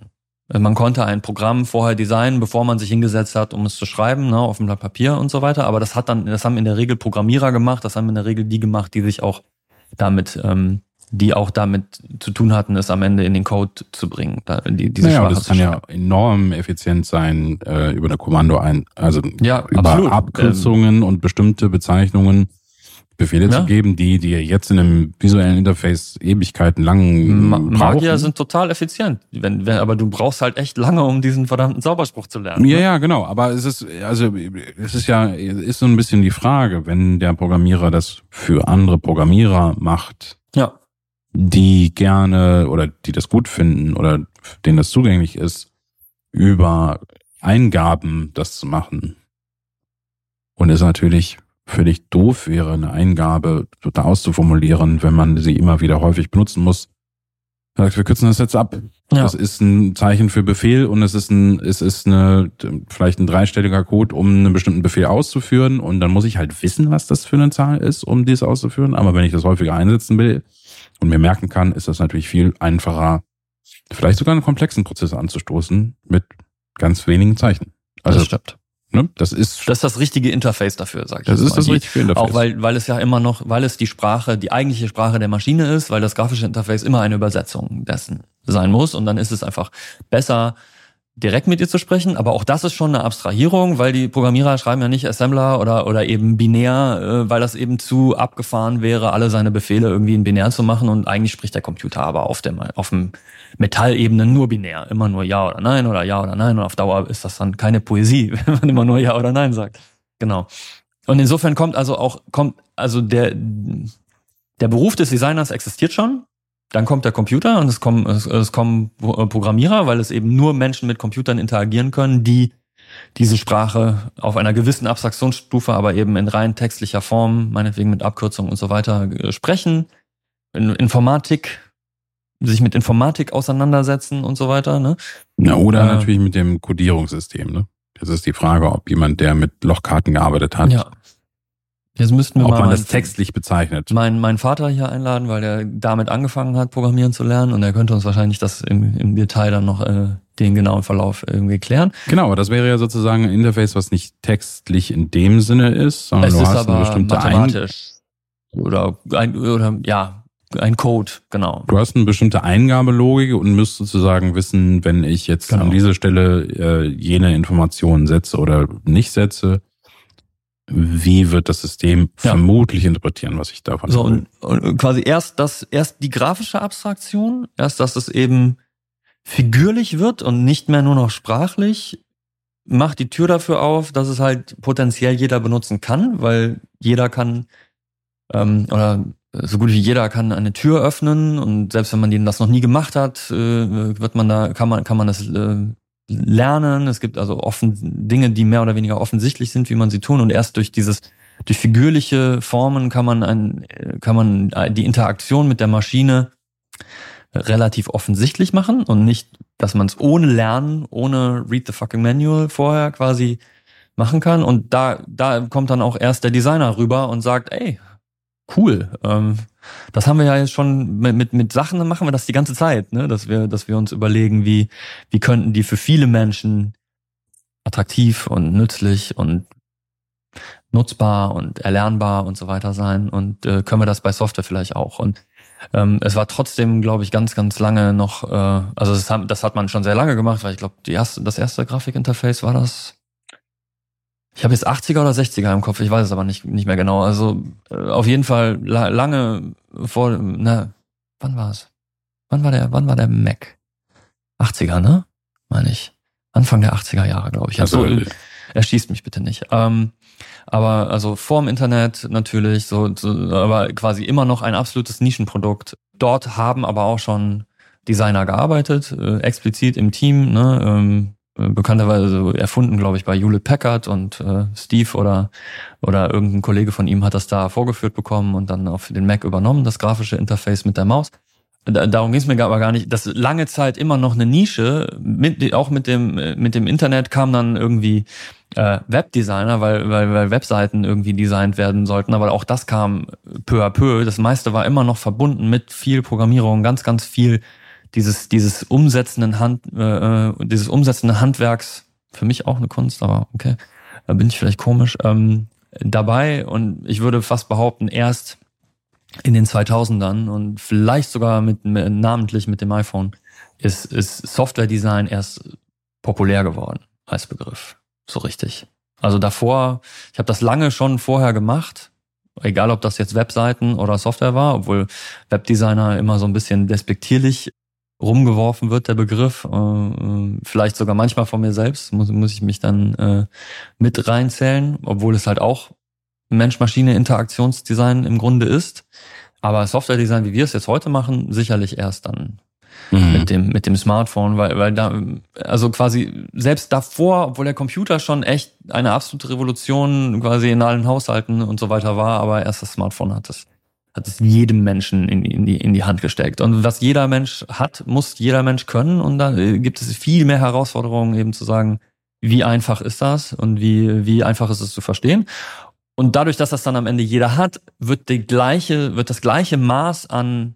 Äh, man konnte ein Programm vorher designen, bevor man sich hingesetzt hat, um es zu schreiben, ne, auf dem Blatt Papier und so weiter. Aber das hat dann, das haben in der Regel Programmierer gemacht, das haben in der Regel die gemacht, die sich auch damit, ähm, die auch damit zu tun hatten, es am Ende in den Code zu bringen. Die, diese naja, das kann ja enorm effizient sein äh, über eine Kommando ein, also ja, über absolut. Abkürzungen ähm, und bestimmte Bezeichnungen Befehle ja. zu geben, die dir jetzt in einem visuellen Interface Ewigkeiten lang Ma brauchen. Magier sind total effizient, wenn, wenn, aber du brauchst halt echt lange, um diesen verdammten Zauberspruch zu lernen. Ja, ne? ja, genau. Aber es ist, also, es ist ja, ist so ein bisschen die Frage, wenn der Programmierer das für andere Programmierer macht. Ja. Die gerne oder die das gut finden oder denen das zugänglich ist, über Eingaben das zu machen. Und ist natürlich völlig doof wäre, eine Eingabe total auszuformulieren, wenn man sie immer wieder häufig benutzen muss. Sagt, wir kürzen das jetzt ab. Ja. Das ist ein Zeichen für Befehl und es ist ein, es ist eine, vielleicht ein dreistelliger Code, um einen bestimmten Befehl auszuführen. Und dann muss ich halt wissen, was das für eine Zahl ist, um dies auszuführen. Aber wenn ich das häufiger einsetzen will und mir merken kann, ist das natürlich viel einfacher, vielleicht sogar einen komplexen Prozess anzustoßen mit ganz wenigen Zeichen. Also, das stimmt. Ne? Das ist das ist das richtige Interface dafür, sag ich. Das ist das richtige Interface. Auch weil weil es ja immer noch, weil es die Sprache, die eigentliche Sprache der Maschine ist, weil das grafische Interface immer eine Übersetzung dessen sein muss und dann ist es einfach besser direkt mit ihr zu sprechen, aber auch das ist schon eine Abstrahierung, weil die Programmierer schreiben ja nicht Assembler oder oder eben binär, äh, weil das eben zu abgefahren wäre, alle seine Befehle irgendwie in binär zu machen und eigentlich spricht der Computer aber auf dem auf dem Metallebene nur binär, immer nur ja oder nein oder ja oder nein und auf Dauer ist das dann keine Poesie, wenn man immer nur ja oder nein sagt. Genau. Und insofern kommt also auch kommt also der der Beruf des Designers existiert schon, dann kommt der Computer und es kommen, es, es kommen äh, Programmierer, weil es eben nur Menschen mit Computern interagieren können, die diese Sprache auf einer gewissen Abstraktionsstufe, aber eben in rein textlicher Form, meinetwegen mit Abkürzungen und so weiter, äh, sprechen. In Informatik, sich mit Informatik auseinandersetzen und so weiter. Ne? Ja, oder äh, natürlich mit dem Codierungssystem. Ne? Das ist die Frage, ob jemand, der mit Lochkarten gearbeitet hat, ja. Jetzt müssten wir Ob mal man das textlich bezeichnet. Meinen mein Vater hier einladen, weil der damit angefangen hat, Programmieren zu lernen und er könnte uns wahrscheinlich das im, im Detail dann noch äh, den genauen Verlauf irgendwie klären. Genau, aber das wäre ja sozusagen ein Interface, was nicht textlich in dem Sinne ist, sondern es du ist hast aber eine bestimmte mathematisch oder ein, oder ja ein Code, genau. Du hast eine bestimmte Eingabelogik und müsst sozusagen wissen, wenn ich jetzt Genau. an dieser Stelle äh, jene Informationen setze oder nicht setze, wie wird das System Ja. vermutlich interpretieren, was ich davon So und, und quasi erst das, erst die grafische Abstraktion, erst dass es eben figürlich wird und nicht mehr nur noch sprachlich, macht die Tür dafür auf, dass es halt potenziell jeder benutzen kann, weil jeder kann ähm, oder so gut wie jeder kann eine Tür öffnen und selbst wenn man denen das noch nie gemacht hat, äh, wird man da kann man kann man das äh, lernen. Es gibt also offen Dinge, die mehr oder weniger offensichtlich sind, wie man sie tun und erst durch dieses durch figürliche Formen kann man ein, äh, kann man die Interaktion mit der Maschine relativ offensichtlich machen und nicht, dass man es ohne Lernen, ohne Read the fucking Manual vorher quasi machen kann. Und da, da kommt dann auch erst der Designer rüber und sagt, ey, cool, ähm, das haben wir ja jetzt schon mit, mit, mit Sachen, dann machen wir das die ganze Zeit, ne? dass wir, dass wir uns überlegen, wie, wie könnten die für viele Menschen attraktiv und nützlich und nutzbar und erlernbar und so weiter sein und äh, können wir das bei Software vielleicht auch und ähm, es war trotzdem, glaube ich, ganz, ganz lange noch, äh, also das hat, das hat man schon sehr lange gemacht, weil ich glaube, die erste, das erste Grafikinterface war das. Ich habe jetzt 80er oder 60er im Kopf, ich weiß es aber nicht, nicht mehr genau. Also äh, auf jeden Fall la lange vor, na, wann war es? Wann war der, wann war der Mac? 80er, ne? Meine ich. Anfang der 80er Jahre, glaube ich. Also, Also, erschießt mich bitte nicht. Ähm, aber also vorm Internet natürlich, so, so, aber quasi immer noch ein absolutes Nischenprodukt. Dort haben aber auch schon Designer gearbeitet, äh, explizit im Team, ne, ähm, äh, bekannterweise so erfunden, glaube ich, bei Hewlett Packard und äh, Steve oder oder irgendein Kollege von ihm hat das da vorgeführt bekommen und dann auf den Mac übernommen, das grafische Interface mit der Maus. Da- Darum ging es mir aber gar nicht. Das lange Zeit immer noch eine Nische. Mit, auch mit dem äh, mit dem Internet kam dann irgendwie äh, Webdesigner, weil, weil weil Webseiten irgendwie designt werden sollten. Aber auch das kam peu à peu. Das meiste war immer noch verbunden mit viel Programmierung, ganz ganz viel dieses dieses umsetzenden Hand äh, äh, dieses umsetzende Handwerks. Für mich auch eine Kunst, aber okay, da bin ich vielleicht komisch ähm, dabei. Und ich würde fast behaupten, erst in den 2000ern und vielleicht sogar mit namentlich mit dem iPhone ist, ist Software Design erst populär geworden als Begriff. So richtig. Also davor, ich habe das lange schon vorher gemacht, egal ob das jetzt Webseiten oder Software war, obwohl Webdesigner immer so ein bisschen despektierlich rumgeworfen wird, der Begriff. Äh, äh, vielleicht sogar manchmal von mir selbst, muss, muss ich mich dann äh, mit reinzählen, obwohl es halt auch Mensch-Maschine-Interaktionsdesign im Grunde ist. Aber Software-Design, wie wir es jetzt heute machen, sicherlich erst dann mhm. mit dem mit dem Smartphone, weil weil da also quasi selbst davor, obwohl der Computer schon echt eine absolute Revolution quasi in allen Haushalten und so weiter war, aber erst das Smartphone hat es hat es jedem Menschen in, in, die, in die Hand gesteckt. Und was jeder Mensch hat, muss jeder Mensch können. Und da äh, gibt es viel mehr Herausforderungen, eben zu sagen, wie einfach ist das und wie, wie einfach ist es zu verstehen. Und dadurch, dass das dann am Ende jeder hat, wird die gleiche, wird das gleiche Maß an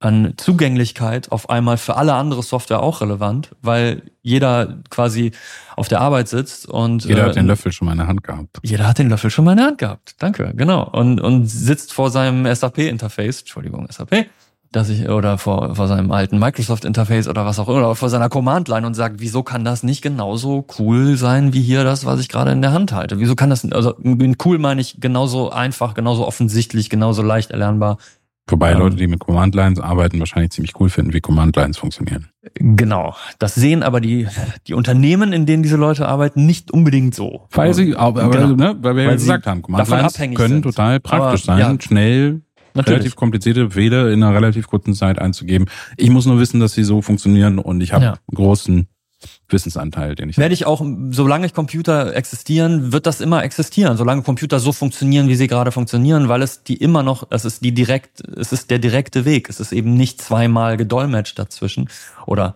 an Zugänglichkeit auf einmal für alle andere Software auch relevant, weil jeder quasi auf der Arbeit sitzt und jeder äh, hat den Löffel schon mal in der Hand gehabt. Jeder hat den Löffel schon mal in der Hand gehabt. Danke, genau. Und und sitzt vor seinem SAP-Interface, Entschuldigung, SAP, dass ich oder vor vor seinem alten Microsoft-Interface oder was auch immer, oder vor seiner Command-Line und sagt, wieso kann das nicht genauso cool sein wie hier das, was ich gerade in der Hand halte? Wieso kann das also cool meine ich genauso einfach, genauso offensichtlich, genauso leicht erlernbar Wobei ähm, Leute, die mit Command Lines arbeiten, wahrscheinlich ziemlich cool finden, wie Command Lines funktionieren. Genau. Das sehen aber die, die Unternehmen, in denen diese Leute arbeiten, nicht unbedingt so. Weil sie, aber, genau. ne, weil wir weil ja gesagt haben, Command Lines können sind. total praktisch aber, sein, ja, schnell, natürlich. relativ komplizierte Befehle in einer relativ kurzen Zeit einzugeben. Ich muss nur wissen, dass sie so funktionieren und ich habe ja. großen Wissensanteil, den ich werde ich auch, solange ich Computer existieren, wird das immer existieren, solange Computer so funktionieren, wie sie gerade funktionieren, weil es die immer noch, es ist die direkt, es ist der direkte Weg, es ist eben nicht zweimal gedolmetscht dazwischen oder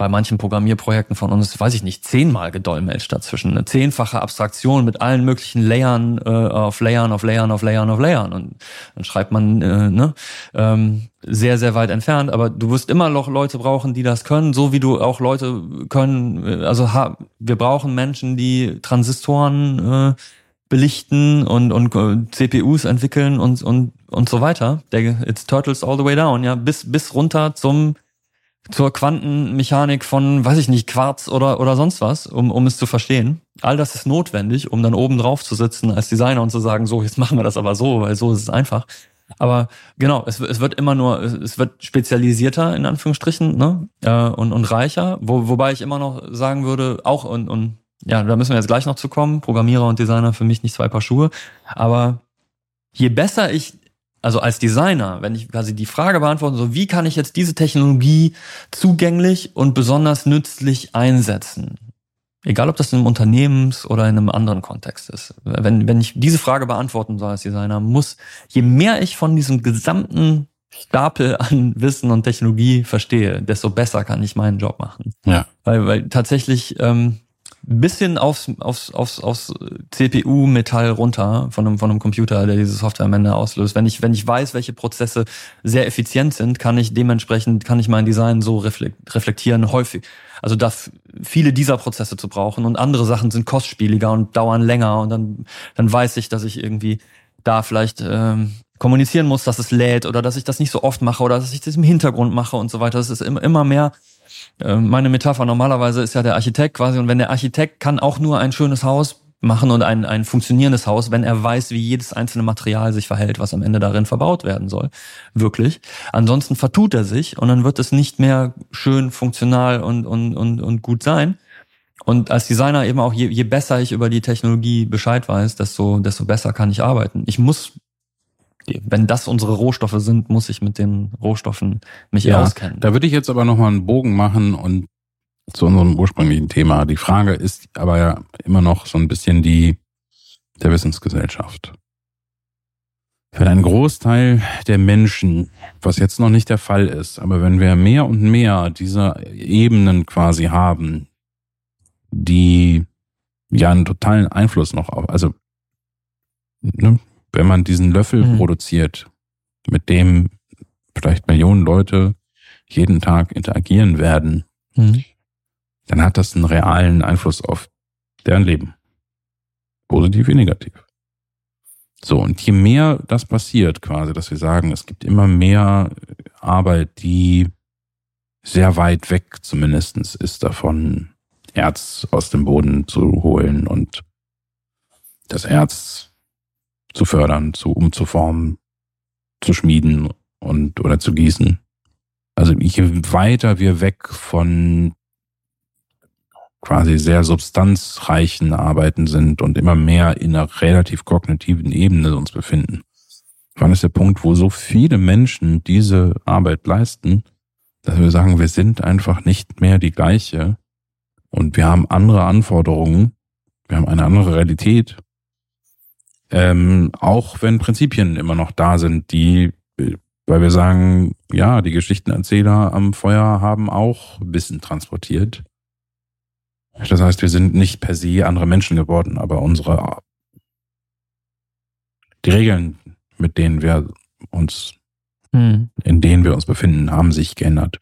bei manchen Programmierprojekten von uns, weiß ich nicht, zehnmal gedolmetscht dazwischen. Eine zehnfache Abstraktion mit allen möglichen Layern äh, auf Layern, auf Layern, auf Layern, auf Layern. Und dann schreibt man äh, ne, ähm, sehr, sehr weit entfernt. Aber du wirst immer noch Leute brauchen, die das können, so wie du auch Leute können. Äh, also ha, wir brauchen Menschen, die Transistoren äh, belichten und, und äh, CPUs entwickeln und, und, und so weiter. It's turtles all the way down, ja, bis, bis runter zum zur Quantenmechanik von, weiß ich nicht, Quarz oder, oder sonst was, um, um es zu verstehen. All das ist notwendig, um dann oben drauf zu sitzen als Designer und zu sagen, so, jetzt machen wir das aber so, weil so ist es einfach. Aber genau, es, es wird immer nur, es wird spezialisierter in Anführungsstrichen ne? äh, und, und reicher, wo, wobei ich immer noch sagen würde, auch und, und ja, da müssen wir jetzt gleich noch zu kommen, Programmierer und Designer für mich nicht zwei Paar Schuhe, aber je besser ich also als Designer, wenn ich quasi die Frage beantworte, so wie kann ich jetzt diese Technologie zugänglich und besonders nützlich einsetzen? Egal, ob das in einem Unternehmens- oder in einem anderen Kontext ist. Wenn, wenn ich diese Frage beantworten soll als Designer, muss, je mehr ich von diesem gesamten Stapel an Wissen und Technologie verstehe, desto besser kann ich meinen Job machen. Ja. Weil, weil tatsächlich, ähm, bisschen aufs, aufs, aufs, aufs CPU-Metall runter von einem, von einem Computer, der diese Software am Ende auslöst. Wenn ich, wenn ich weiß, welche Prozesse sehr effizient sind, kann ich dementsprechend, kann ich mein Design so reflektieren, häufig. Also da viele dieser Prozesse zu brauchen und andere Sachen sind kostspieliger und dauern länger und dann, dann weiß ich, dass ich irgendwie da vielleicht ähm, kommunizieren muss, dass es lädt oder dass ich das nicht so oft mache oder dass ich das im Hintergrund mache und so weiter. Das ist immer, immer mehr meine Metapher normalerweise ist ja der Architekt quasi und wenn der Architekt kann auch nur ein schönes Haus machen und ein, ein funktionierendes Haus, wenn er weiß, wie jedes einzelne Material sich verhält, was am Ende darin verbaut werden soll. Wirklich. Ansonsten vertut er sich und dann wird es nicht mehr schön, funktional und, und, und, und gut sein. Und als Designer eben auch, je, je besser ich über die Technologie Bescheid weiß, desto, desto besser kann ich arbeiten. Ich muss wenn das unsere Rohstoffe sind, muss ich mit den Rohstoffen mich ja, auskennen. Da würde ich jetzt aber nochmal einen Bogen machen und zu unserem ursprünglichen Thema. Die Frage ist aber ja immer noch so ein bisschen die der Wissensgesellschaft. Für einen Großteil der Menschen, was jetzt noch nicht der Fall ist, aber wenn wir mehr und mehr dieser Ebenen quasi haben, die ja einen totalen Einfluss noch auf, also ne, wenn man diesen Löffel mhm. produziert, mit dem vielleicht Millionen Leute jeden Tag interagieren werden, mhm. dann hat das einen realen Einfluss auf deren Leben. Positiv wie negativ. So, und je mehr das passiert, quasi, dass wir sagen, es gibt immer mehr Arbeit, die sehr weit weg zumindestens ist davon, Erz aus dem Boden zu holen und das Erz zu fördern, zu umzuformen, zu schmieden und oder zu gießen. Also je weiter wir weg von quasi sehr substanzreichen Arbeiten sind und immer mehr in einer relativ kognitiven Ebene uns befinden. Wann ist der Punkt, wo so viele Menschen diese Arbeit leisten, dass wir sagen, wir sind einfach nicht mehr die gleiche und wir haben andere Anforderungen, wir haben eine andere Realität, ähm, auch wenn Prinzipien immer noch da sind, die, weil wir sagen, ja, die Geschichtenerzähler am Feuer haben auch Wissen transportiert. Das heißt, wir sind nicht per se andere Menschen geworden, aber unsere die Regeln, mit denen wir uns, hm. in denen wir uns befinden, haben sich geändert.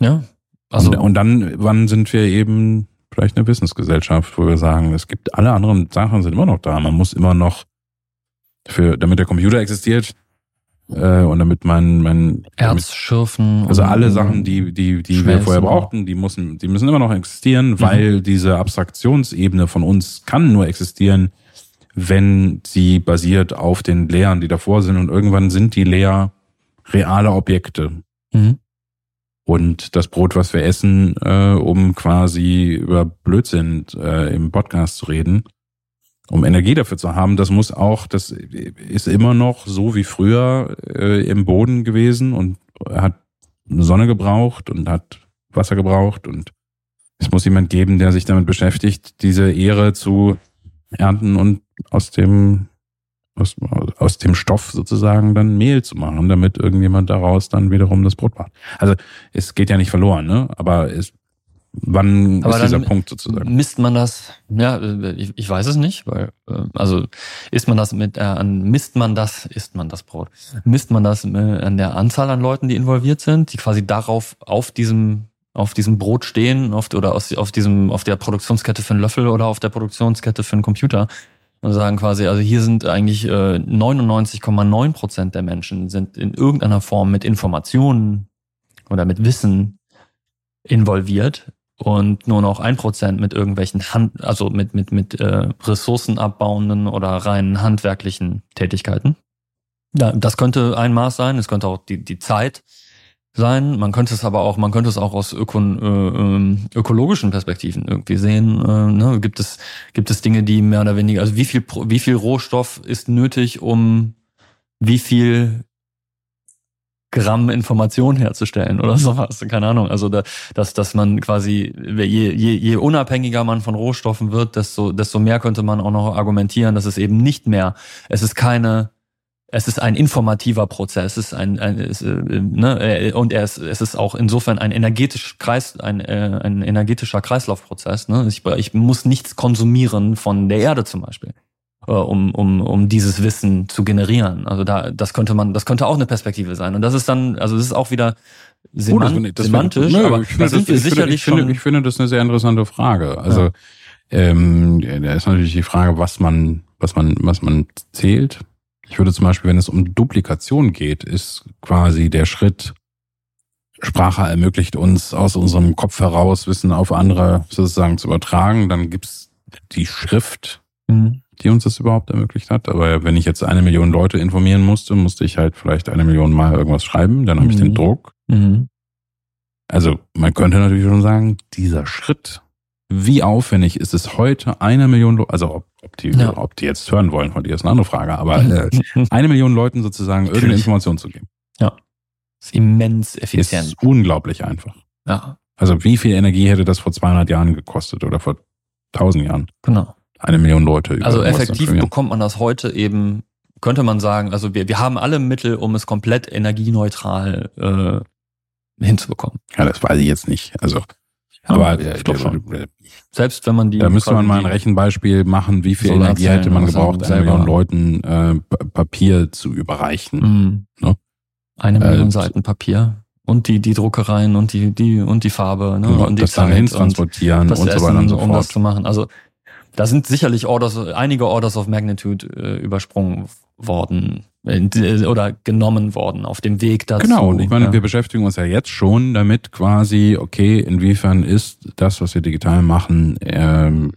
Ja. Also und, und dann, wann sind wir eben vielleicht eine Wissensgesellschaft, wo wir sagen, es gibt alle anderen Sachen sind immer noch da. Man muss immer noch für, damit der Computer existiert, äh, und damit mein mein Erzschürfen also alle Sachen die die die wir vorher brauchten die müssen die müssen immer noch existieren mhm. weil diese Abstraktionsebene von uns kann nur existieren wenn sie basiert auf den Lehren die davor sind und irgendwann sind die Lehr reale Objekte mhm. Und das Brot was wir essen äh, um quasi über Blödsinn äh, im Podcast zu reden um Energie dafür zu haben, das muss auch, das ist immer noch so wie früher äh, im Boden gewesen und hat Sonne gebraucht und hat Wasser gebraucht und es muss jemand geben, der sich damit beschäftigt, diese Ehre zu ernten und aus dem aus, aus dem Stoff sozusagen dann Mehl zu machen, damit irgendjemand daraus dann wiederum das Brot macht. Also es geht ja nicht verloren, ne? Aber es Wann Aber ist dieser Punkt sozusagen? Misst man das? Ja, ich, ich weiß es nicht, weil äh, also isst man das mit äh, an misst man das, isst man das Brot. Misst man das äh, an der Anzahl an Leuten, die involviert sind, die quasi darauf auf diesem auf diesem Brot stehen, auf, oder aus, auf diesem auf der Produktionskette für einen Löffel oder auf der Produktionskette für einen Computer und sagen quasi, also hier sind eigentlich äh, 99,9 Prozent der Menschen sind in irgendeiner Form mit Informationen oder mit Wissen involviert und nur noch ein Prozent mit irgendwelchen Hand, also mit mit mit äh, ressourcenabbauenden oder rein handwerklichen Tätigkeiten. Ja, das könnte ein Maß sein. Es könnte auch die die Zeit sein. Man könnte es aber auch, man könnte es auch aus ökon, äh, ähm, ökologischen Perspektiven irgendwie sehen. Äh, ne? Gibt es gibt es Dinge, die mehr oder weniger, also wie viel wie viel Rohstoff ist nötig, um wie viel Gramm Information herzustellen oder sowas. Keine Ahnung. Also da, dass, dass man quasi, je, je, je unabhängiger man von Rohstoffen wird, desto, desto mehr könnte man auch noch argumentieren, dass es eben nicht mehr, es ist keine, es ist ein informativer Prozess, es ist ein, ein es, äh, ne, äh, und er ist, es ist auch insofern ein energetisch Kreis, ein, äh, ein energetischer Kreislaufprozess. Ne? Ich, ich muss nichts konsumieren von der Erde zum Beispiel äh, um, um, um dieses Wissen zu generieren. Also da, das könnte man, das könnte auch eine Perspektive sein. Und das ist dann, also das ist auch wieder semant oh, semantisch, nö, aber da sind wir sicherlich finde, ich, finde, ich finde das eine sehr interessante Frage. Also ja. ähm, da ist natürlich die Frage, was man, was man, was man zählt. Ich würde zum Beispiel, wenn es um Duplikation geht, ist quasi der Schritt, Sprache ermöglicht uns aus unserem Kopf heraus Wissen auf andere sozusagen zu übertragen. Dann gibt's die Schrift, mhm die uns das überhaupt ermöglicht hat. Aber wenn ich jetzt eine Million Leute informieren musste, musste ich halt vielleicht eine Million Mal irgendwas schreiben, dann habe mhm. ich den mhm. Druck. Mhm. Also man könnte natürlich schon sagen, dieser Schritt, wie aufwendig ist es heute, eine Million, also ob, ob, die, ja. ob die jetzt hören wollen, heute ist eine andere Frage, aber äh, eine Million Leuten sozusagen irgendeine Information zu geben. Ja. Ist immens effizient. Ist unglaublich einfach. Ja. Also wie viel Energie hätte das vor 200 Jahren gekostet oder vor 1000 Jahren? Genau eine Million Leute. Also effektiv bekommt man das heute eben, könnte man sagen, also wir, wir haben alle Mittel, um es komplett energieneutral äh, hinzubekommen. Ja, das weiß ich jetzt nicht. Also, ja, aber ich äh, schon. Selbst wenn man die. Da müsste man mal ein Rechenbeispiel machen, wie viel Energie hätte man gebraucht, eine Million Leuten äh, Papier zu überreichen. Mhm. Ne? Eine Million äh, Seiten Papier und die die Druckereien und die die und die Farbe ne? und die das Zeit dann transportieren und, und so weiter und so fort. Um das zu machen. Also da sind sicherlich Orders, einige Orders of Magnitude äh, übersprungen worden oder genommen worden auf dem Weg dazu. Genau, und ich meine, ja. wir beschäftigen uns ja jetzt schon damit quasi, okay, inwiefern ist das, was wir digital machen, ähm,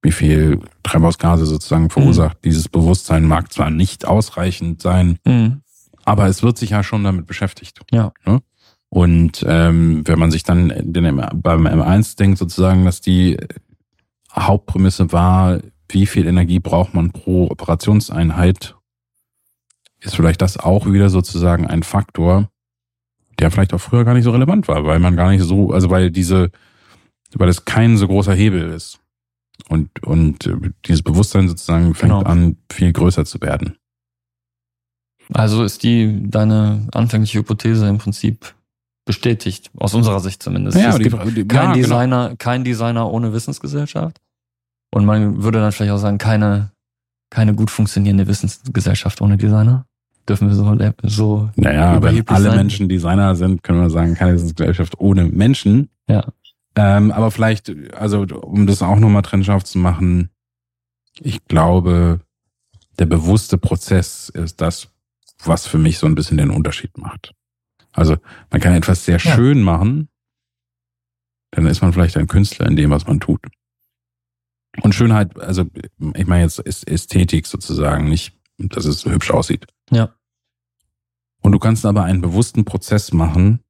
wie viel Treibhausgase sozusagen verursacht. Mhm. Dieses Bewusstsein mag zwar nicht ausreichend sein, mhm. aber es wird sich ja schon damit beschäftigt. Ja. Ne? Und ähm, wenn man sich dann den, beim M1 denkt, sozusagen, dass die Hauptprämisse war, wie viel Energie braucht man pro Operationseinheit, ist vielleicht das auch wieder sozusagen ein Faktor, der vielleicht auch früher gar nicht so relevant war, weil man gar nicht so, also weil diese, weil es kein so großer Hebel ist. Und, und äh, dieses Bewusstsein sozusagen fängt Genau. an, viel größer zu werden. Also ist die deine anfängliche Hypothese im Prinzip bestätigt, aus unserer Sicht zumindest. Ja, es die gibt die- kein ja, genau. Designer, kein Designer ohne Wissensgesellschaft. Und man würde dann vielleicht auch sagen, keine, keine gut funktionierende Wissensgesellschaft ohne Designer. Dürfen wir so, so Naja, wenn alle sein. Menschen Designer sind, können wir sagen, keine Gesellschaft ohne Menschen. Ja. Ähm, aber vielleicht, also um das auch nochmal trennscharf zu machen, ich glaube, der bewusste Prozess ist das, was für mich so ein bisschen den Unterschied macht. Also man kann etwas sehr Ja. schön machen, dann ist man vielleicht ein Künstler in dem, was man tut. Und Schönheit, also ich meine jetzt Ästhetik sozusagen, nicht, dass es hübsch aussieht. Ja. Und du kannst aber einen bewussten Prozess machen,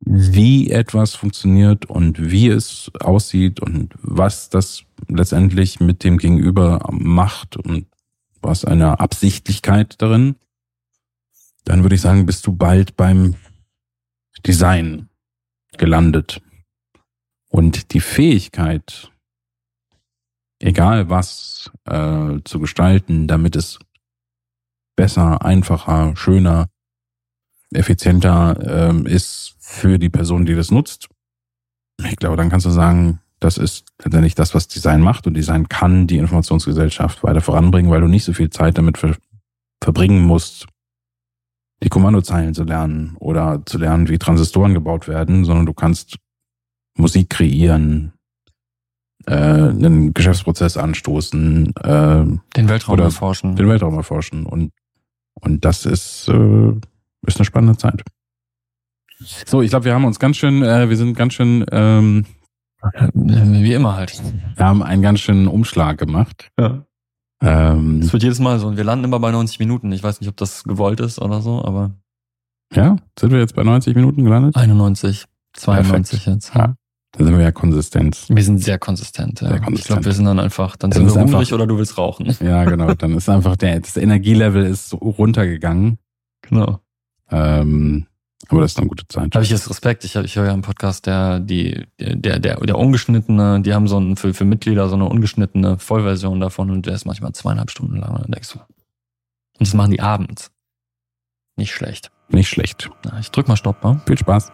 wie etwas funktioniert und wie es aussieht und was das letztendlich mit dem Gegenüber macht und was eine Absichtlichkeit darin, dann würde ich sagen, bist du bald beim Design gelandet. Und die Fähigkeit, egal was äh, zu gestalten, damit es besser, einfacher, schöner, effizienter ähm, ist für die Person, die das nutzt. Ich glaube, dann kannst du sagen, das ist letztendlich das, was Design macht und Design kann die Informationsgesellschaft weiter voranbringen, weil du nicht so viel Zeit damit ver verbringen musst, die Kommandozeilen zu lernen oder zu lernen, wie Transistoren gebaut werden, sondern du kannst Musik kreieren, äh, einen Geschäftsprozess anstoßen, äh, den Weltraum erforschen. den Weltraum erforschen und und das ist äh, ist eine spannende Zeit. So, ich glaube, wir haben uns ganz schön, äh, wir sind ganz schön, ähm, Wie immer halt. wir haben einen ganz schönen Umschlag gemacht. Ja. Ähm, Es wird jedes Mal so. Und wir landen immer bei 90 Minuten. Ich weiß nicht, ob das gewollt ist oder so, aber ja, sind wir jetzt bei 90 Minuten gelandet? 91, 92 jetzt. Ja. Da sind wir ja konsistent. Wir sind sehr konsistent. Ja. Sehr Ich konsistent. glaube, wir sind dann einfach, dann Das sind wir einfach- hungrig oder du willst rauchen. Ja, genau. Dann ist einfach der das Energielevel ist so runtergegangen. Genau. Ähm, aber das ist eine gute Zeit. Habe ich jetzt Respekt. Ich, hab- ich höre ja einen Podcast, der, die, der, der, der ungeschnittene, die haben so ein, für, für Mitglieder so eine ungeschnittene Vollversion davon und der ist manchmal zweieinhalb Stunden lang. Und dann denkst du. Und das machen die abends. Nicht schlecht. Nicht schlecht. Ich drück mal Stopp, ne? Viel Spaß.